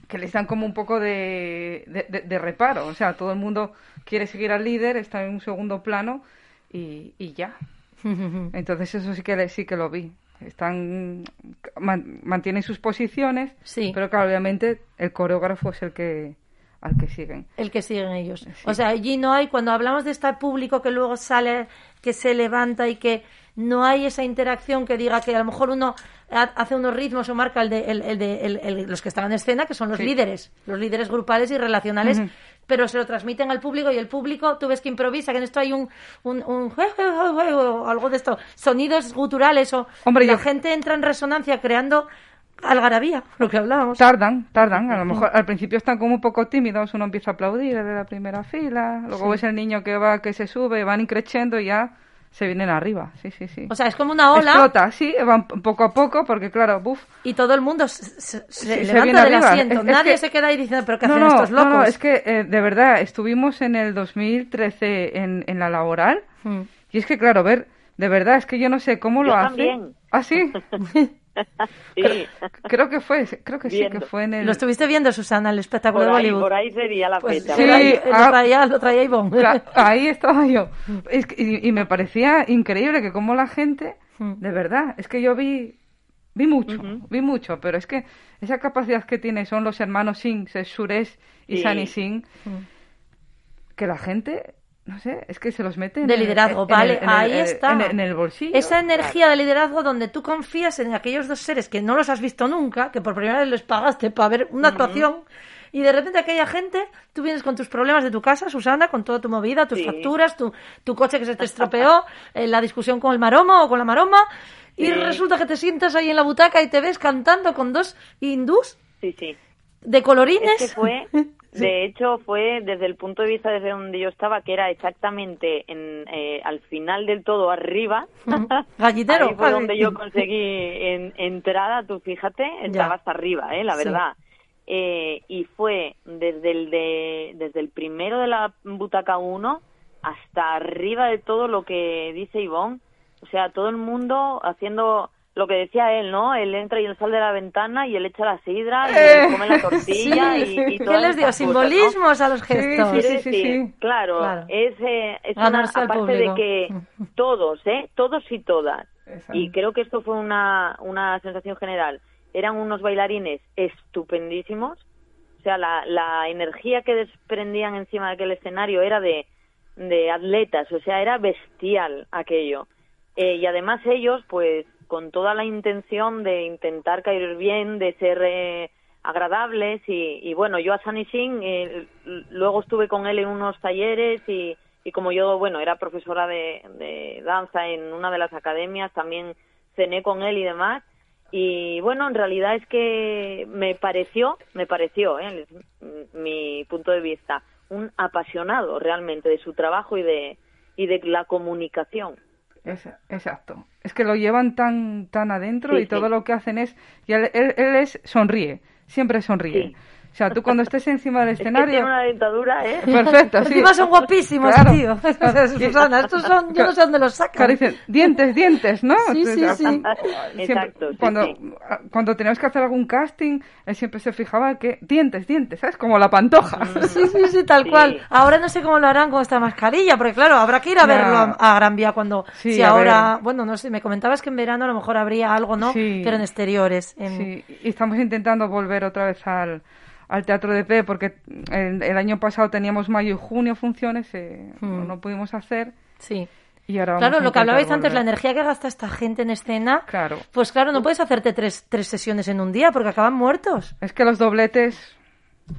que les dan como un poco de, de, de- de reparo. O sea, todo el mundo quiere seguir al líder, está en un segundo plano y, y ya. <laughs> Entonces eso sí que le- sí que lo vi. Están man- mantienen sus posiciones, Sí. pero claro, obviamente el coreógrafo es el que al que siguen. el que siguen ellos. O sea, allí no hay, cuando hablamos de este público que luego sale, que se levanta y que no hay esa interacción que diga que a lo mejor uno ha- hace unos ritmos o marca el de, el, el de el- los que están en escena, que son los Sí. líderes, los líderes grupales y relacionales, pero se lo transmiten al público y el público, tú ves que improvisa, que en esto hay un, un, un algo de esto, sonidos guturales o Hombre, la yo- gente entra en resonancia creando algarabía, lo que hablábamos. Tardan, tardan. A lo mejor al principio están como un poco tímidos, uno empieza a aplaudir desde la primera fila, luego ves el niño que va, que se sube, van increciendo y ya se vienen arriba. Sí, sí, sí. O sea, es como una ola Explota, sí, van poco a poco porque claro, buf. y todo el mundo se, se- se Sí, se levanta viene del arriba. asiento. Es- es Nadie que- se queda ahí diciendo, pero ¿qué No, hacen no, estos locos? no, es que eh, de verdad estuvimos en el 2013 en, en la laboral Mm. y es que claro, ver, de verdad, es que yo no sé cómo Yo lo hace. también. Ah, sí. <laughs> <laughs> sí. creo que fue, creo que sí, que fue en el Lo estuviste viendo, Susana, el espectáculo Por de ahí, Bollywood. por ahí sería la Pues fecha. sí, ahí. lo ah. traía, lo traía Ivonne. Cla- <laughs> ahí estaba yo. Es que- y, y me parecía increíble que como la gente, Mm. de verdad, es que yo vi vi mucho, vi mucho, pero es que esa capacidad que tiene son los hermanos Singh, es Suresh y Sí. Sani Singh, Mm. que la gente, no sé, es que se los mete en De liderazgo, en vale, el- en el- ahí en el- está. En el, bolsillo. Esa energía de liderazgo donde tú confías en aquellos dos seres que no los has visto nunca, que por primera vez les pagaste para ver una actuación, y de repente aquella gente, tú vienes con tus problemas de tu casa, Susana, con toda tu movida, tus Sí. facturas, tu, tu coche que se te estropeó, <laughs> eh, la discusión con el maromo o con la maroma, y resulta que te sientas ahí en la butaca y te ves cantando con dos hindús Sí, sí. de colorines. Es que fue, <laughs> de hecho, fue desde el punto de vista desde donde yo estaba, que era exactamente en, eh, al final del todo arriba. Gallinero, <laughs> Ahí fue donde yo conseguí en- entrada, tú fíjate, estaba hasta arriba, eh, la Sí. verdad. Eh, y fue desde el de, desde el primero de la butaca 1 hasta arriba de todo lo que dice Ivonne. O sea, todo el mundo haciendo lo que decía él, ¿no? Él entra y él sale de la ventana y él echa la sidra y él come la tortilla <laughs> sí, y, sí. y ¿Qué todas les dio? Simbolismos a los gestos. sí, sí, decir, sí. Claro, Claro. es, eh, es una, aparte de que <laughs> todos, ¿eh? Todos y todas Exacto. Y creo que esto fue una, una sensación general. Eran unos bailarines estupendísimos. O sea, la, la energía que desprendían encima de aquel escenario era de, de atletas. O sea, era bestial aquello. Eh, y además ellos, pues, con toda la intención de intentar caer bien, de ser eh, agradables. Y, y bueno, yo a Singh eh, luego estuve con él en unos talleres y, y como yo, bueno, era profesora de, danza en una de las academias, también cené con él y demás. Y bueno, en realidad es que me pareció, me pareció, ¿eh? mi punto de vista, un apasionado realmente de su trabajo y de, y de la comunicación. Exacto. Es que lo llevan tan, tan adentro Sí, y todo sí. lo que hacen es... Y él, él- él es sonríe, siempre sonríe. O sea, tú cuando estés encima del <laughs> Es que escenario... tiene una dentadura, ¿eh? <laughs> Perfecto, sí. Encima son guapísimos, Claro. tío. <laughs> Susana, estos son, yo no sé dónde los sacan. Claro, dicen, dientes, dientes, ¿no? Sí, sí, sí. siempre- Exacto, sí, cuando, sí. ah, cuando teníamos que hacer algún casting, él siempre se fijaba que dientes, dientes, ¿sabes? Como la pantoja. Sí, sí, sí, tal Sí. cual. Ahora no sé cómo lo harán con esta mascarilla, porque claro, habrá que ir a Ya. verlo a, a Gran Vía cuando, Sí, si ahora, ver. bueno, no sé, me comentabas que en verano a lo mejor habría algo, ¿no? Sí. Pero en exteriores. En... Sí, y estamos intentando volver otra vez al, al Teatro de P porque el, el año pasado teníamos mayo y junio funciones, eh, Hmm. no, no pudimos hacer Sí. y ahora vamos Claro, lo que hablabais antes, la volver. energía que gasta esta gente en escena, Claro. pues claro, no puedes hacerte tres, tres sesiones en un día porque acaban muertos. Es que los dobletes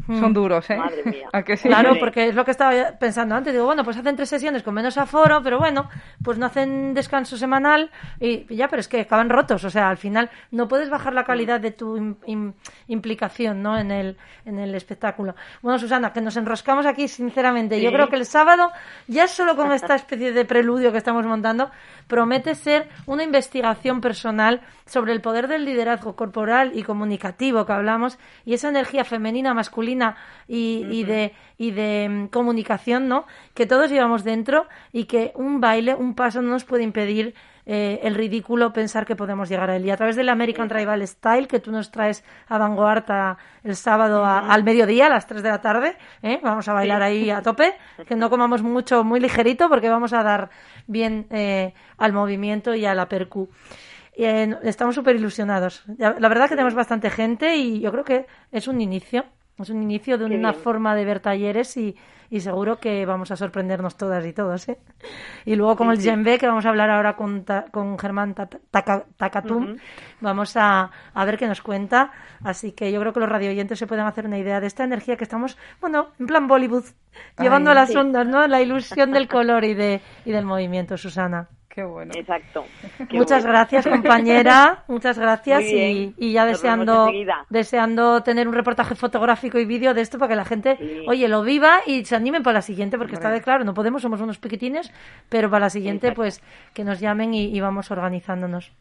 son duros, ¿eh? Madre mía. <laughs> ¿A que sí? Hmm. Claro, porque es lo que estaba pensando antes. Digo, bueno, pues hacen tres sesiones con menos aforo, pero bueno, pues no hacen descanso semanal y, y ya, pero es que acaban rotos. O sea, al final no puedes bajar la calidad de tu im- im- implicación ¿no? en, el, en el espectáculo. Bueno, Susana, que nos enroscamos aquí, sinceramente. Yo creo que el sábado, ya solo con esta especie de preludio que estamos montando, promete ser una investigación personal sobre el poder del liderazgo corporal y comunicativo que hablamos y esa energía femenina, masculina y, y de, y de mm, comunicación, ¿no? Que todos llevamos dentro y que un baile, un paso no nos puede impedir eh, el ridículo pensar que podemos llegar a él. Y a través del American Tribal Style, que tú nos traes a Vanguardia el sábado a- al mediodía, a las 3 de la tarde, ¿eh? vamos a bailar ahí a tope, que no comamos mucho, muy ligerito, porque vamos a dar bien eh, al movimiento y a la percu. Eh, estamos súper ilusionados. La verdad que tenemos bastante gente y yo creo que es un inicio. Es un inicio de Qué una bien. forma de ver talleres y, y seguro que vamos a sorprendernos todas y todos. ¿eh? Y luego con el djembe, que vamos a hablar ahora con, Ta- con Germán Ta- Taka- Takatum, vamos a, a ver qué nos cuenta. Así que yo creo que los radioyentes se pueden hacer una idea de esta energía que estamos, bueno, en plan Bollywood, llevando a las sí. ondas, ¿no? La ilusión del color y, de, y del movimiento, Susana. Qué bueno. Exacto. <laughs> Qué Muchas bueno. gracias, compañera. Muchas gracias. Y, y ya Nos deseando, deseando tener un reportaje fotográfico y vídeo de esto para que la gente, Sí. oye, lo viva y se animen para la siguiente, porque está de claro, no podemos, somos unos piquitines, pero para la siguiente, pues que nos llamen y, y vamos organizándonos.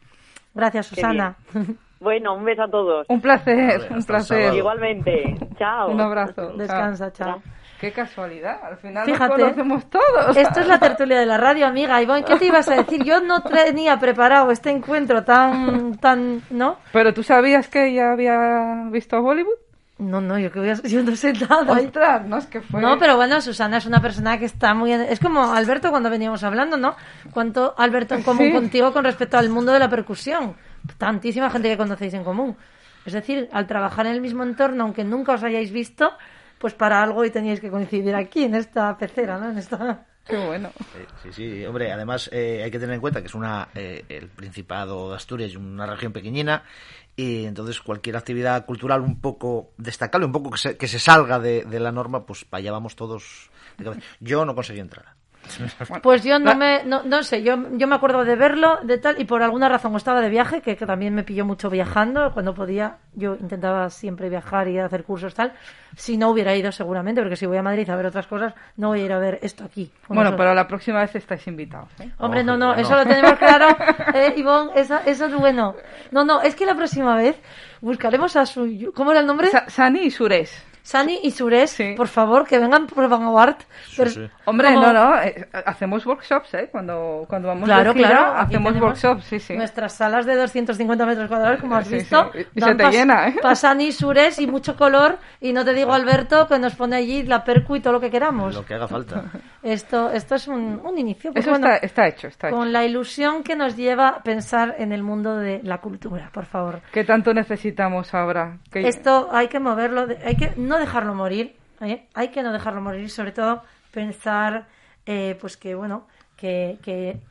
Gracias, Susana. <laughs> Bueno, un beso a todos. Un placer, Vale, un placer. sábado. Igualmente. Chao. Un abrazo. Descansa, chao. Qué casualidad, al final Fíjate. nos conocemos todos. Esto es la <laughs> tertulia de la radio, amiga. Ivonne, ¿qué te ibas a decir? Yo no tenía preparado este encuentro tan, tan, ¿no? Pero tú sabías que ella había visto Bollywood? No, no, yo que voy a, yo no sé nada. Ostras, no es que fue. No, pero bueno, Susana es una persona que está muy... Es como Alberto cuando veníamos hablando, ¿no? ¿Cuánto Alberto en común Sí. contigo con respecto al mundo de la percusión? Tantísima gente que conocéis en común. Es decir, al trabajar en el mismo entorno, aunque nunca os hayáis visto, pues para algo y teníais que coincidir aquí, en esta pecera, ¿no? En esta... Qué bueno. Eh, Sí, sí, hombre, además eh, hay que tener en cuenta que es una eh, el Principado de Asturias es una región pequeñina y entonces cualquier actividad cultural un poco destacable, un poco que se, que se salga de, de la norma, pues para allá vamos todos. Yo no conseguí entrar. Pues yo no me, no, no sé, yo, yo me acuerdo de verlo, de tal, y por alguna razón o estaba de viaje, que, que también me pilló mucho viajando, cuando podía, yo intentaba siempre viajar y hacer cursos tal, si no hubiera ido seguramente, porque si voy a Madrid a ver otras cosas, no voy a ir a ver esto aquí. Bueno, vosotros. pero la próxima vez estáis invitados. ¿eh? Hombre, no, no, eso lo tenemos claro, <laughs> eh, Ivonne, eso, eso es bueno. No, no, es que la próxima vez buscaremos a su... ¿Cómo era el nombre? Sa- Sani y Suresh. Sani y Sures, Sí. por favor, que vengan por Vanguard. Pero- sí. Hombre, como- no, no, eh, hacemos workshops, ¿eh? Cuando, cuando vamos Claro, de gira, claro. hacemos workshops, sí, sí. Nuestras salas de 250 metros cuadrados, como has Sí, visto. sí. Y se te llena, ¿eh? Pasan y sures y mucho color. Y no te digo, Alberto, que nos pone allí la percu y todo lo que queramos. Lo que haga falta. <laughs> Esto, esto es un, un inicio. Pues Eso bueno, está, está hecho, está hecho. con la ilusión que nos lleva a pensar en el mundo de la cultura, por favor. ¿Qué tanto necesitamos ahora? Que- Esto hay que moverlo, de- hay que no dejarlo morir, ¿eh? hay que no dejarlo morir, sobre todo pensar, eh, pues que bueno, que,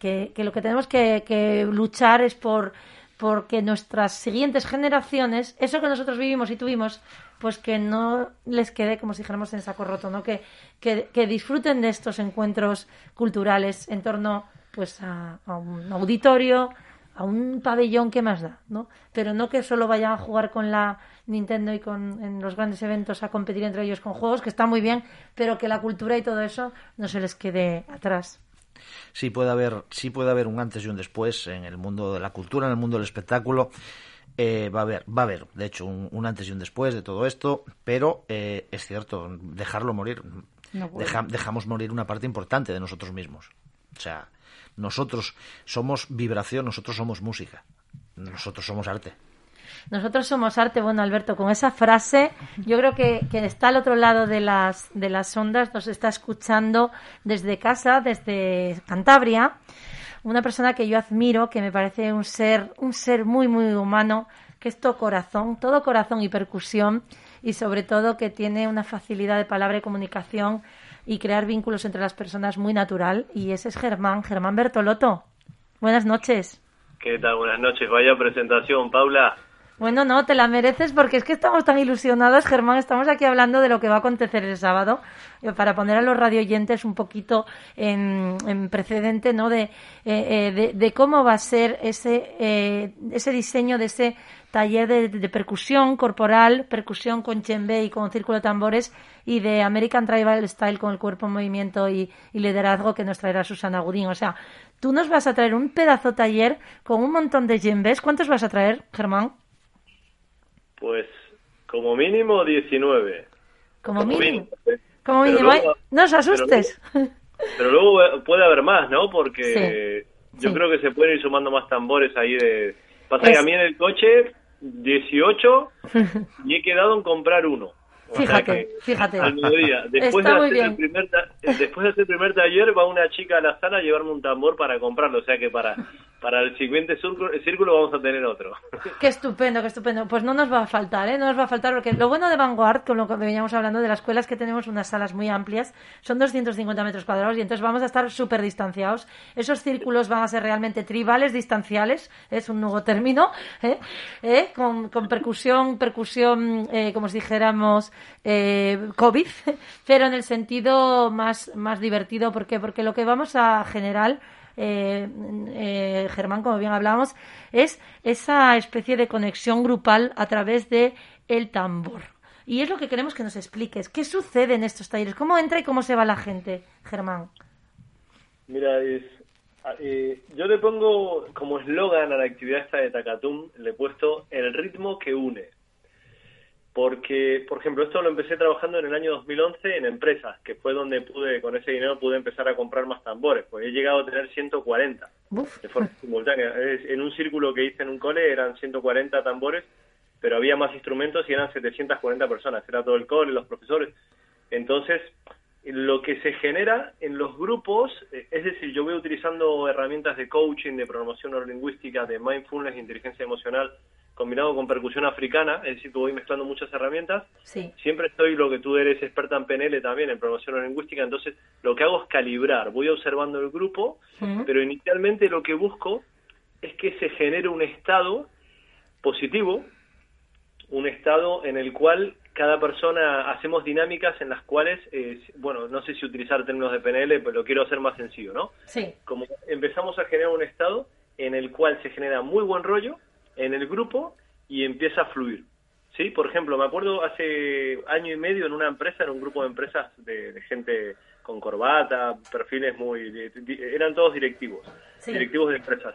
que, lo que tenemos que, luchar es por porque nuestras siguientes generaciones, eso que nosotros vivimos y tuvimos, pues que no les quede, como si dijéramos, en saco roto, ¿no? Que, que, disfruten de estos encuentros culturales en torno pues a, un auditorio, a un pabellón que más da, ¿no? Pero no que solo vayan a jugar con la Nintendo y con en los grandes eventos a competir entre ellos con juegos, que está muy bien, pero que la cultura y todo eso no se les quede atrás. sí puede haber sí puede haber un antes y un después en el mundo de la cultura en el mundo del espectáculo Eh, va a haber va a haber de hecho un, un antes y un después de todo esto pero eh, es cierto dejarlo morir No puede. Deja- dejamos morir una parte importante de nosotros mismos o sea nosotros somos vibración nosotros somos música nosotros somos arte Nosotros somos arte, bueno Alberto, con esa frase, yo creo que, que está al otro lado de las, de las ondas, nos está escuchando desde casa, desde Cantabria, una persona que yo admiro, que me parece un ser, un ser muy, muy humano, que es todo corazón, todo corazón y percusión, y sobre todo que tiene una facilidad de palabra y comunicación y crear vínculos entre las personas muy natural, y ese es Germán, Germán Bertolotto. Buenas noches. ¿Qué tal? Buenas noches. Vaya presentación, Paula. Bueno, no, te la mereces porque es que estamos tan ilusionados, Germán. Estamos aquí hablando de lo que va a acontecer el sábado eh, para poner a los radioyentes un poquito en, en precedente, ¿no? De, eh, eh, de, de cómo va a ser ese, eh, ese diseño de ese taller de, percusión corporal, percusión con djembe y con círculo de tambores y de American Tribal Style con el cuerpo en movimiento y, y liderazgo que nos traerá Susana Gudín. O sea, tú nos vas a traer un pedazo taller con un montón de djembes. ¿Cuántos vas a traer, Germán? Pues como mínimo 19. Como mínimo. ¿eh? Como Pero mínimo. luego- Ay, no os asustes. Pero luego puede haber más, ¿no? Porque Sí, yo sí. creo que se pueden ir sumando más tambores ahí de... Pasa que Es- a mí en el coche 18 <laughs> y he quedado en comprar uno. O Fíjate, que fíjate. Al mediodía. Después Está de, hacer el primer eh, después de hacer el primer taller va una chica a la sala a llevarme un tambor para comprarlo. O sea que para, para el siguiente círculo, círculo vamos a tener otro. <laughs> Qué estupendo, qué estupendo. Pues no nos va a faltar, ¿eh? No nos va a faltar porque lo bueno de Vanguard, con lo que veníamos hablando de la escuela, es que tenemos unas salas muy amplias, son 250 metros cuadrados y entonces vamos a estar súper distanciados. Esos círculos van a ser realmente tribales, distanciales, es un nuevo término, ¿eh? ¿Eh? Con, con percusión, percusión, eh, como si dijéramos, eh, COVID, <laughs> pero en el sentido más, más divertido. ¿Por qué? Porque lo que vamos a generar eh, eh, Germán, como bien hablábamos, es esa especie de conexión grupal a través de el tambor. Y es lo que queremos que nos expliques. ¿Qué sucede en estos talleres? ¿Cómo entra y cómo se va la gente, Germán? Mira, eh, yo le pongo como eslogan a la actividad esta de Tacatum, le he puesto el ritmo que une. Porque, por ejemplo, esto lo empecé trabajando en el año 2011 en empresas, que fue donde pude, con ese dinero pude empezar a comprar más tambores, pues he llegado a tener 140 Uf. de forma simultánea. En un círculo que hice en un cole eran 140 tambores, pero había más instrumentos y eran 740 personas. Era todo el cole, los profesores. Entonces, lo que se genera en los grupos, eh, es decir, yo voy utilizando herramientas de coaching, de programación neurolingüística, de mindfulness, inteligencia emocional, combinado con percusión africana, es decir, que voy mezclando muchas herramientas Sí. siempre estoy lo que tú eres experta en PNL también, en programación lingüística, entonces lo que hago es calibrar, voy observando el grupo, pero inicialmente lo que busco es que se genere un estado positivo, un estado en el cual cada persona hacemos dinámicas en las cuales, eh, bueno, no sé si utilizar términos de PNL, pero lo quiero hacer más sencillo, ¿no? Sí. como empezamos a generar un estado en el cual se genera muy buen rollo en el grupo y empieza a fluir. ¿Sí? Por ejemplo, me acuerdo hace año y medio en una empresa, en un grupo de empresas de, de gente con corbata, perfiles muy... eran todos directivos, Sí. directivos de empresas.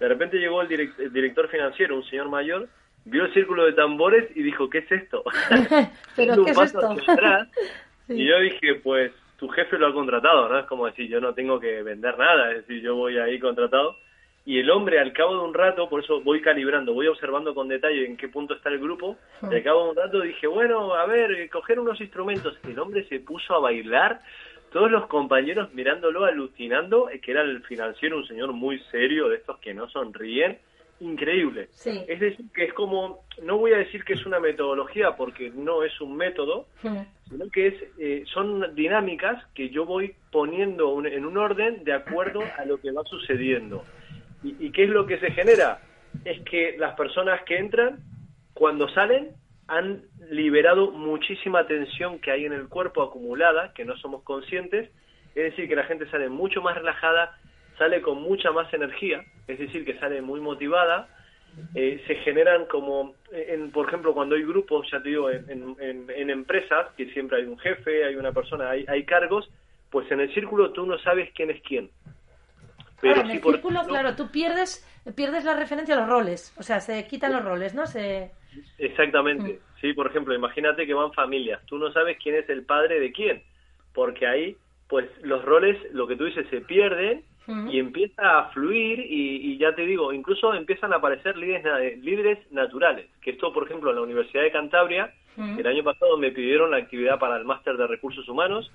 De repente llegó el, direc- el director financiero, un señor mayor, vio el círculo de tambores y dijo, ¿qué es esto? <laughs> <laughs> Y yo dije, pues tu jefe lo ha contratado, ¿no? Es como decir, yo no tengo que vender nada, es decir, yo voy ahí contratado. Y el hombre, al cabo de un rato, por eso voy calibrando, voy observando con detalle en qué punto está el grupo, y al cabo de un rato dije, bueno, a ver, eh, coger unos instrumentos. El hombre se puso a bailar, todos los compañeros mirándolo, alucinando, eh, que era el financiero, un señor muy serio, de estos que no sonríen, increíble. Sí. Es decir, que es como, no voy a decir que es una metodología, porque no es un método, Mm. sino que es, eh, son dinámicas que yo voy poniendo un- en un orden de acuerdo a lo que va sucediendo. ¿Y, ¿Y qué es lo que se genera? Es que las personas que entran, cuando salen, han liberado muchísima tensión que hay en el cuerpo acumulada, que no somos conscientes, es decir, que la gente sale mucho más relajada, sale con mucha más energía, es decir, que sale muy motivada, eh, se generan como, eh, en, por ejemplo, cuando hay grupos, ya te digo, en- en- en empresas, que siempre hay un jefe, hay una persona, hay, hay cargos, pues en el círculo tú no sabes quién es quién. Claro, en el círculo, claro, tú pierdes, pierdes la referencia a los roles. O sea, se quitan los roles, ¿no? Se... Exactamente. Sí, por ejemplo, imagínate que van familias. Tú no sabes quién es el padre de quién, porque ahí, pues los roles, lo que tú dices, se pierden Mm. y empieza a fluir y, y ya te digo, incluso empiezan a aparecer líderes, líderes naturales. Que esto, por ejemplo, en la Universidad de Cantabria, Mm. el año pasado me pidieron la actividad para el máster de recursos humanos,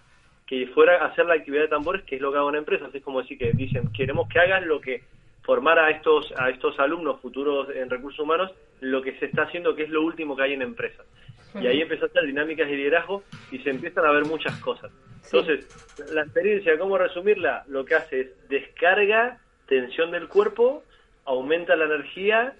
que fuera a hacer la actividad de tambores, que es lo que hago en empresas. Es como decir que dicen, queremos que hagas lo que formar a estos a estos alumnos futuros en recursos humanos lo que se está haciendo que es lo último que hay en empresas y ahí empieza a hacer dinámicas de liderazgo y se empiezan a ver muchas cosas. Entonces la experiencia cómo resumirla lo que hace es descarga tensión del cuerpo aumenta la energía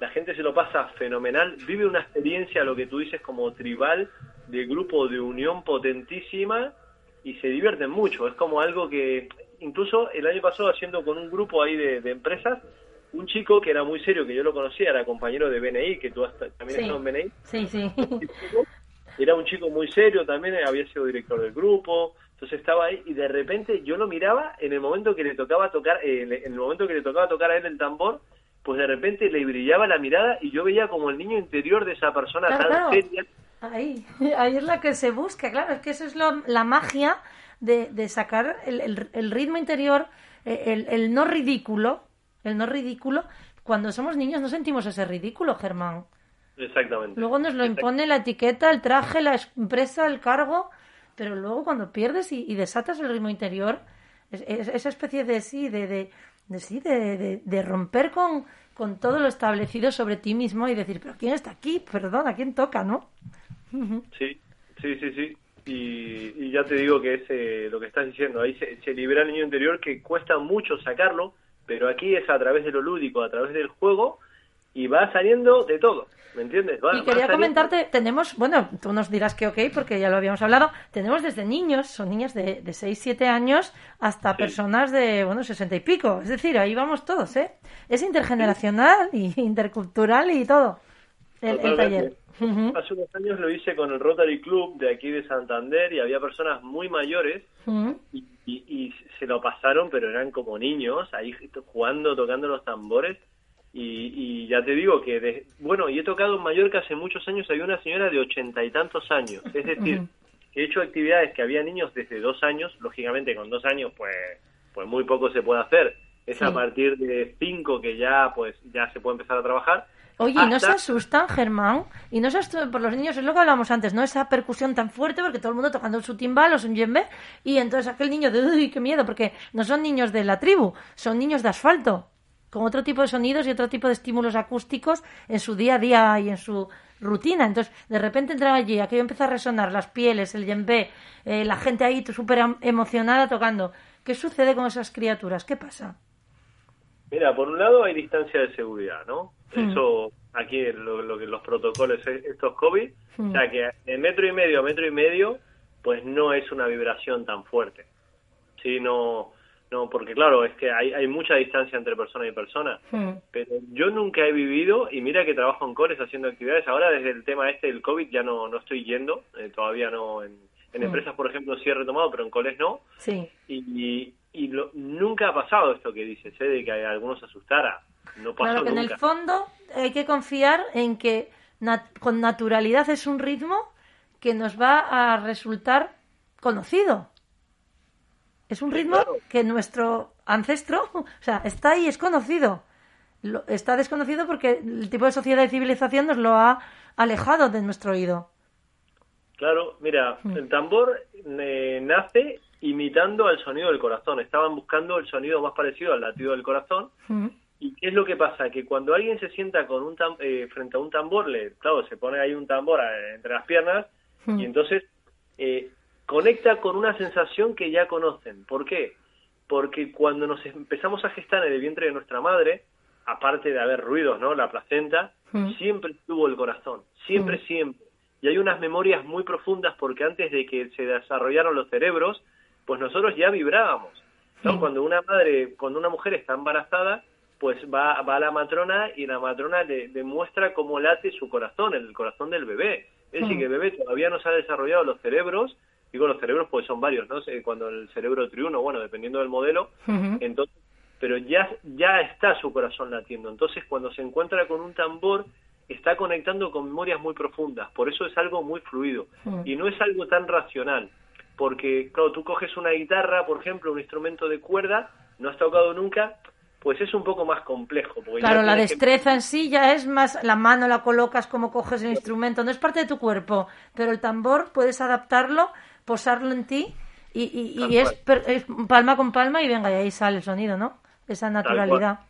la gente se lo pasa fenomenal vive una experiencia lo que tú dices como tribal de grupo de unión potentísima y se divierten mucho. Es como algo que, incluso el año pasado haciendo con un grupo ahí de, de empresas, un chico que era muy serio, que yo lo conocía, era compañero de BNI, que tú has- también Sí. estás en BNI, Sí, sí. era un chico muy serio, también había sido director del grupo, entonces estaba ahí y de repente yo lo miraba en el momento que le tocaba tocar, eh, en el momento que le tocaba tocar a él el tambor, pues de repente le brillaba la mirada y yo veía como el niño interior de esa persona Claro, tan claro. seria. Ahí, <laughs> ahí es la que se busca, claro, es que eso es lo- la magia de, de sacar el, el- el ritmo interior, eh, el, el no ridículo, el no ridículo. Cuando somos niños no sentimos ese ridículo, Germán. Exactamente. Luego nos lo impone la etiqueta, el traje, la empresa, el cargo, pero luego cuando pierdes y, y desatas el ritmo interior, es- es- esa especie de sí, de, de, de sí, de, de- de romper con, con todo lo establecido sobre ti mismo y decir, pero ¿quién está aquí? Perdón, ¿a quién toca, no? Sí, sí, sí, sí. Y, y ya te digo que es eh, lo que estás diciendo, ahí se, se libera el niño interior que cuesta mucho sacarlo, pero aquí es a través de lo lúdico, a través del juego, y va saliendo de todo, ¿me entiendes? Va- Y quería saliendo- comentarte, tenemos, bueno, tú nos dirás que ok, porque ya lo habíamos hablado, tenemos desde niños, son niñas de, de 6, 7 años, hasta personas de, bueno, 60 y pico. Es decir, ahí vamos todos, ¿eh? Es intergeneracional y intercultural y todo, el, el Totalmente. Hace unos años lo hice con el Rotary Club de aquí de Santander y había personas muy mayores y, y- y se lo pasaron, pero eran como niños, ahí jugando, tocando los tambores. Y, y ya te digo que, de- bueno, y he tocado en Mallorca hace muchos años, había una señora de ochenta y tantos años. Es decir, Ujú. he hecho actividades que había niños desde dos años, lógicamente con dos años, pues, pues muy poco se puede hacer. Es Sí. a partir de cinco que ya, pues, ya se puede empezar a trabajar. Oye, ¿y no se asustan, Germán? Y no se asustan por los niños, es lo que hablábamos antes, ¿no? Esa percusión tan fuerte, porque todo el mundo tocando su timbal o su yembe, y entonces aquel niño de, uy, qué miedo, porque no son niños de la tribu, son niños de asfalto, con otro tipo de sonidos y otro tipo de estímulos acústicos en su día a día y en su rutina. Entonces, de repente entran allí, aquello empieza a resonar, las pieles, el yembe, eh, la gente ahí súper emocionada tocando. ¿Qué sucede con esas criaturas? ¿Qué pasa? Mira, por un lado hay distancia de seguridad, ¿no? Hmm. Eso, aquí lo, lo que los protocolos, eh, estos COVID, Hmm. o sea que de metro y medio a metro y medio, pues no es una vibración tan fuerte. Sí, no, no, porque claro, es que hay, hay mucha distancia entre persona y persona. Hmm. Pero yo nunca he vivido, y mira que trabajo en cores haciendo actividades, ahora desde el tema este del COVID ya no, no estoy yendo, eh, todavía no, en, en empresas por ejemplo sí he retomado, pero en coles no, Sí. y, y lo- nunca ha pasado esto que dices, ¿eh? de que a algunos asustara. No pasó Claro que en el fondo hay que confiar en que nat- con naturalidad es un ritmo que nos va a resultar conocido. Es un ritmo claro. que nuestro ancestro, <laughs> o sea, está ahí, es conocido. Lo- está desconocido porque el tipo de sociedad y civilización nos lo ha alejado de nuestro oído. Claro, mira, el tambor eh, nace imitando al sonido del corazón. Estaban buscando el sonido más parecido al latido del corazón. Mm. ¿Y qué es lo que pasa? Que cuando alguien se sienta con un tam- eh, frente a un tambor, le, claro, se pone ahí un tambor eh, entre las piernas Mm. y entonces eh, conecta con una sensación que ya conocen. ¿Por qué? Porque cuando nos empezamos a gestar en el vientre de nuestra madre, aparte de haber ruidos, ¿no? La placenta, Mm. siempre estuvo el corazón, siempre, siempre. Y hay unas memorias muy profundas porque antes de que se desarrollaron los cerebros, pues nosotros ya vibrábamos. ¿no? Mm. Cuando una madre, cuando una mujer está embarazada, pues va, va a la matrona y la matrona le demuestra cómo late su corazón, el corazón del bebé. Es decir, Mm. que el bebé todavía no se ha desarrollado los cerebros, digo los cerebros pues son varios, ¿no? Cuando el cerebro triuno, bueno, dependiendo del modelo, entonces, pero ya, ya está su corazón latiendo. Entonces, cuando se encuentra con un tambor, está conectando con memorias muy profundas. Por eso es algo muy fluido. Mm. Y no es algo tan racional. Porque, claro, tú coges una guitarra, por ejemplo, un instrumento de cuerda, no has tocado nunca, pues es un poco más complejo. Claro, la que- destreza en sí ya es más, la mano la colocas como coges el instrumento, no es parte de tu cuerpo, pero el tambor puedes adaptarlo, posarlo en ti y, y- y es, es palma con palma y venga, y ahí sale el sonido, ¿no? Esa naturalidad.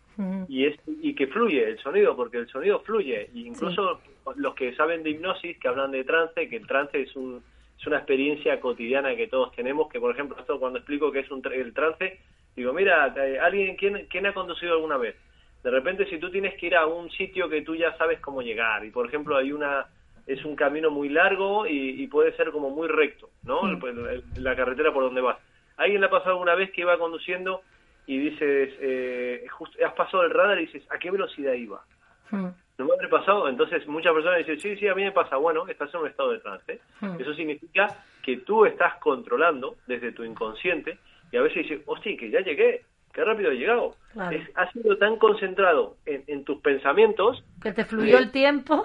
Y es y que fluye el sonido porque el sonido fluye y incluso los que saben de hipnosis que hablan de trance que el trance es un es una experiencia cotidiana que todos tenemos que por ejemplo esto cuando explico que es un el trance digo mira eh, alguien quién quién ha conducido alguna vez de repente si tú tienes que ir a un sitio que tú ya sabes cómo llegar y por ejemplo hay una es un camino muy largo y, y puede ser como muy recto no Mm. La carretera por donde vas alguien le ha pasado alguna vez que iba conduciendo y dices, eh, justo, has pasado el radar y dices, ¿a qué velocidad iba? Mm. ¿No me habré pasado? Entonces muchas personas dicen, sí, sí, a mí me pasa. Bueno, estás en un estado de trance. Hmm. Eso significa que tú estás controlando desde tu inconsciente y a veces dices, hostia, que ya llegué, qué rápido he llegado. Claro. Es, has sido tan concentrado en, en tus pensamientos, Que te fluyó el tiempo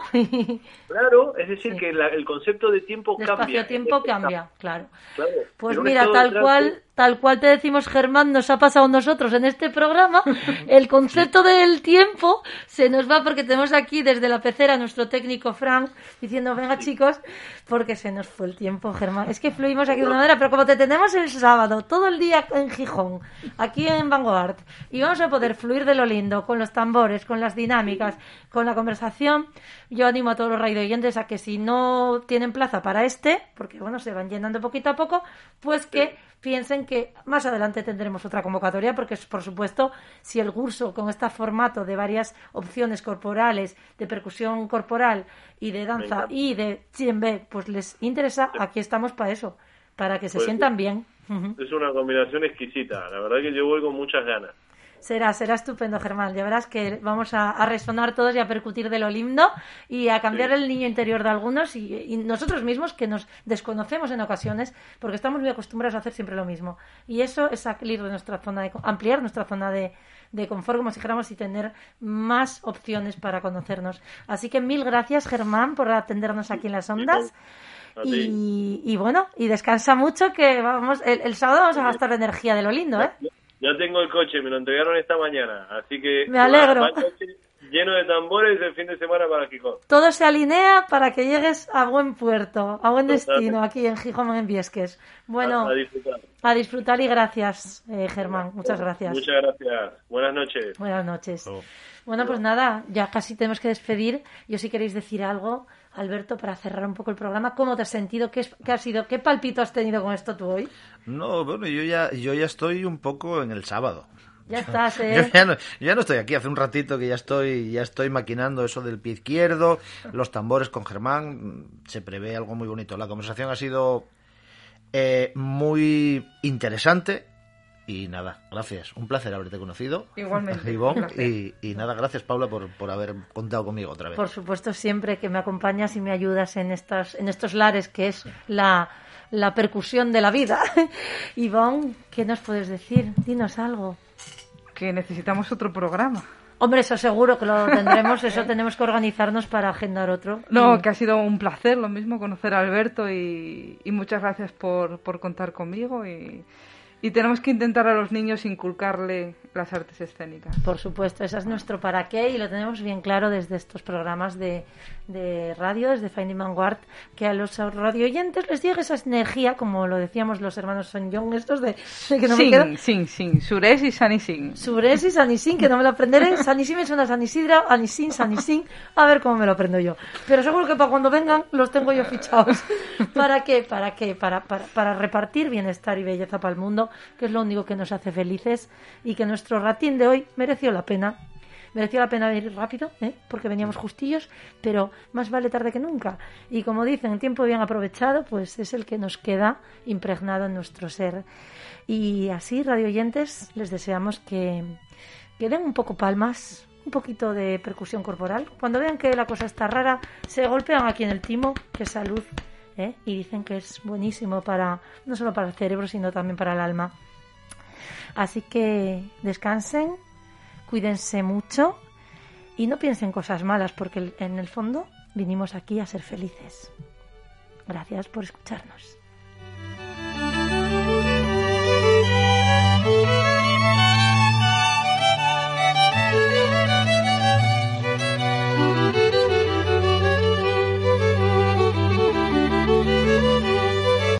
claro, es decir, Sí. que la- el concepto de tiempo el cambia. En este cambia, claro. Claro. Pues mira, tal cual, tal cual te decimos, Germán, nos ha pasado a nosotros en este programa. <laughs> El concepto del tiempo se nos va porque tenemos aquí desde la pecera nuestro técnico Frank diciendo, venga chicos, porque se nos fue el tiempo, Germán. Es que <laughs> fluimos aquí de una manera, pero como te tenemos el sábado, todo el día en Gijón, aquí en Vanguard, y vamos a poder fluir de lo lindo, con los tambores, con las dinámicas, con la conversación, yo animo a todos los radioyentes a que si no tienen plaza para este, porque bueno, se van llenando poquito a poco, pues que piensen que más adelante tendremos otra convocatoria, porque por supuesto, si el curso con este formato de varias opciones corporales, de percusión corporal y de danza y de djembe, pues les interesa, aquí estamos para eso, para que se Pues sientan bien. Es una combinación exquisita. La verdad que yo voy con muchas ganas. Será, será estupendo, Germán. Ya verás que vamos a, a resonar todos y a percutir de lo lindo y a cambiar Sí. el niño interior de algunos y, y nosotros mismos que nos desconocemos en ocasiones porque estamos muy acostumbrados a hacer siempre lo mismo. Y eso es salir de nuestra zona de, ampliar nuestra zona de, de confort, como si dijéramos, y tener más opciones para conocernos. Así que mil gracias, Germán, por atendernos aquí en las ondas. Y, y bueno, y descansa mucho que vamos, el, el sábado vamos a gastar energía de lo lindo, ¿eh? Ya tengo el coche, me lo entregaron esta mañana, así que Me alegro. va el coche lleno de tambores el fin de semana para Gijón. todo se alinea para que llegues a buen puerto, a buen destino aquí en Gijón, en Viesques. Bueno, A, a disfrutar. a disfrutar y gracias, eh, Germán. Muchas gracias. Muchas gracias. Buenas noches. Buenas noches. Oh. Bueno, pues nada, ya casi tenemos que despedir. Yo si queréis decir algo, Alberto, para cerrar un poco el programa, ¿cómo te has sentido? ¿Qué, es- qué ha sido? ¿Qué palpito has tenido con esto tú hoy? No, bueno, yo ya, yo ya estoy un poco en el sábado. Ya estás, <laughs> Yo ¿eh? ya, no, yo ya no estoy aquí, hace un ratito que ya estoy, ya estoy maquinando eso del pie izquierdo, los tambores con Germán, se prevé algo muy bonito. La conversación ha sido eh, muy interesante y nada, gracias. Un placer haberte conocido. Igualmente, <laughs> Ivonne, y, y nada, gracias Paula por, por haber contado conmigo otra vez. Por supuesto, siempre que me acompañas y me ayudas en, estas, en estos lares, que es la, la percusión de la vida. <laughs> Ivonne, ¿qué nos puedes decir? Dinos algo. Que necesitamos otro programa. Hombre, eso seguro que lo <laughs> tendremos, eso tenemos que organizarnos para agendar otro. No, que ha sido un placer lo mismo conocer a Alberto y, y muchas gracias por, por contar conmigo y, y tenemos que intentar a los niños inculcarle las artes escénicas. Por supuesto, ese es nuestro para qué y lo tenemos bien claro desde estos programas de, de radio, desde Finding Vanguard, que a los radio oyentes les llegue esa energía, como lo decíamos los hermanos Son Young, estos de, de que no me queda. Sin, sin, sin, Sures y Sani Sin. Sures y San Isin, que no me lo aprenderé. San Isin me suena San Isidro, Anisin, San Isin. A ver cómo me lo aprendo yo. Pero seguro que para cuando vengan los tengo yo fichados. ¿Para qué? ¿Para qué? Para, para, para repartir bienestar y belleza para el mundo, que es lo único que nos hace felices y que nuestro ratín de hoy mereció la pena. Mereció la pena ir rápido, ¿eh? porque veníamos justillos, pero más vale tarde que nunca. Y como dicen, el tiempo bien aprovechado, pues es el que nos queda impregnado en nuestro ser. Y así, radio oyentes, les deseamos que, que den un poco palmas, un poquito de percusión corporal. Cuando vean que la cosa está rara, se golpean aquí en el timo, que es salud, ¿eh? y dicen que es buenísimo para, no solo para el cerebro, sino también para el alma. Así que descansen, cuídense mucho y no piensen cosas malas, porque en el fondo vinimos aquí a ser felices. Gracias por escucharnos.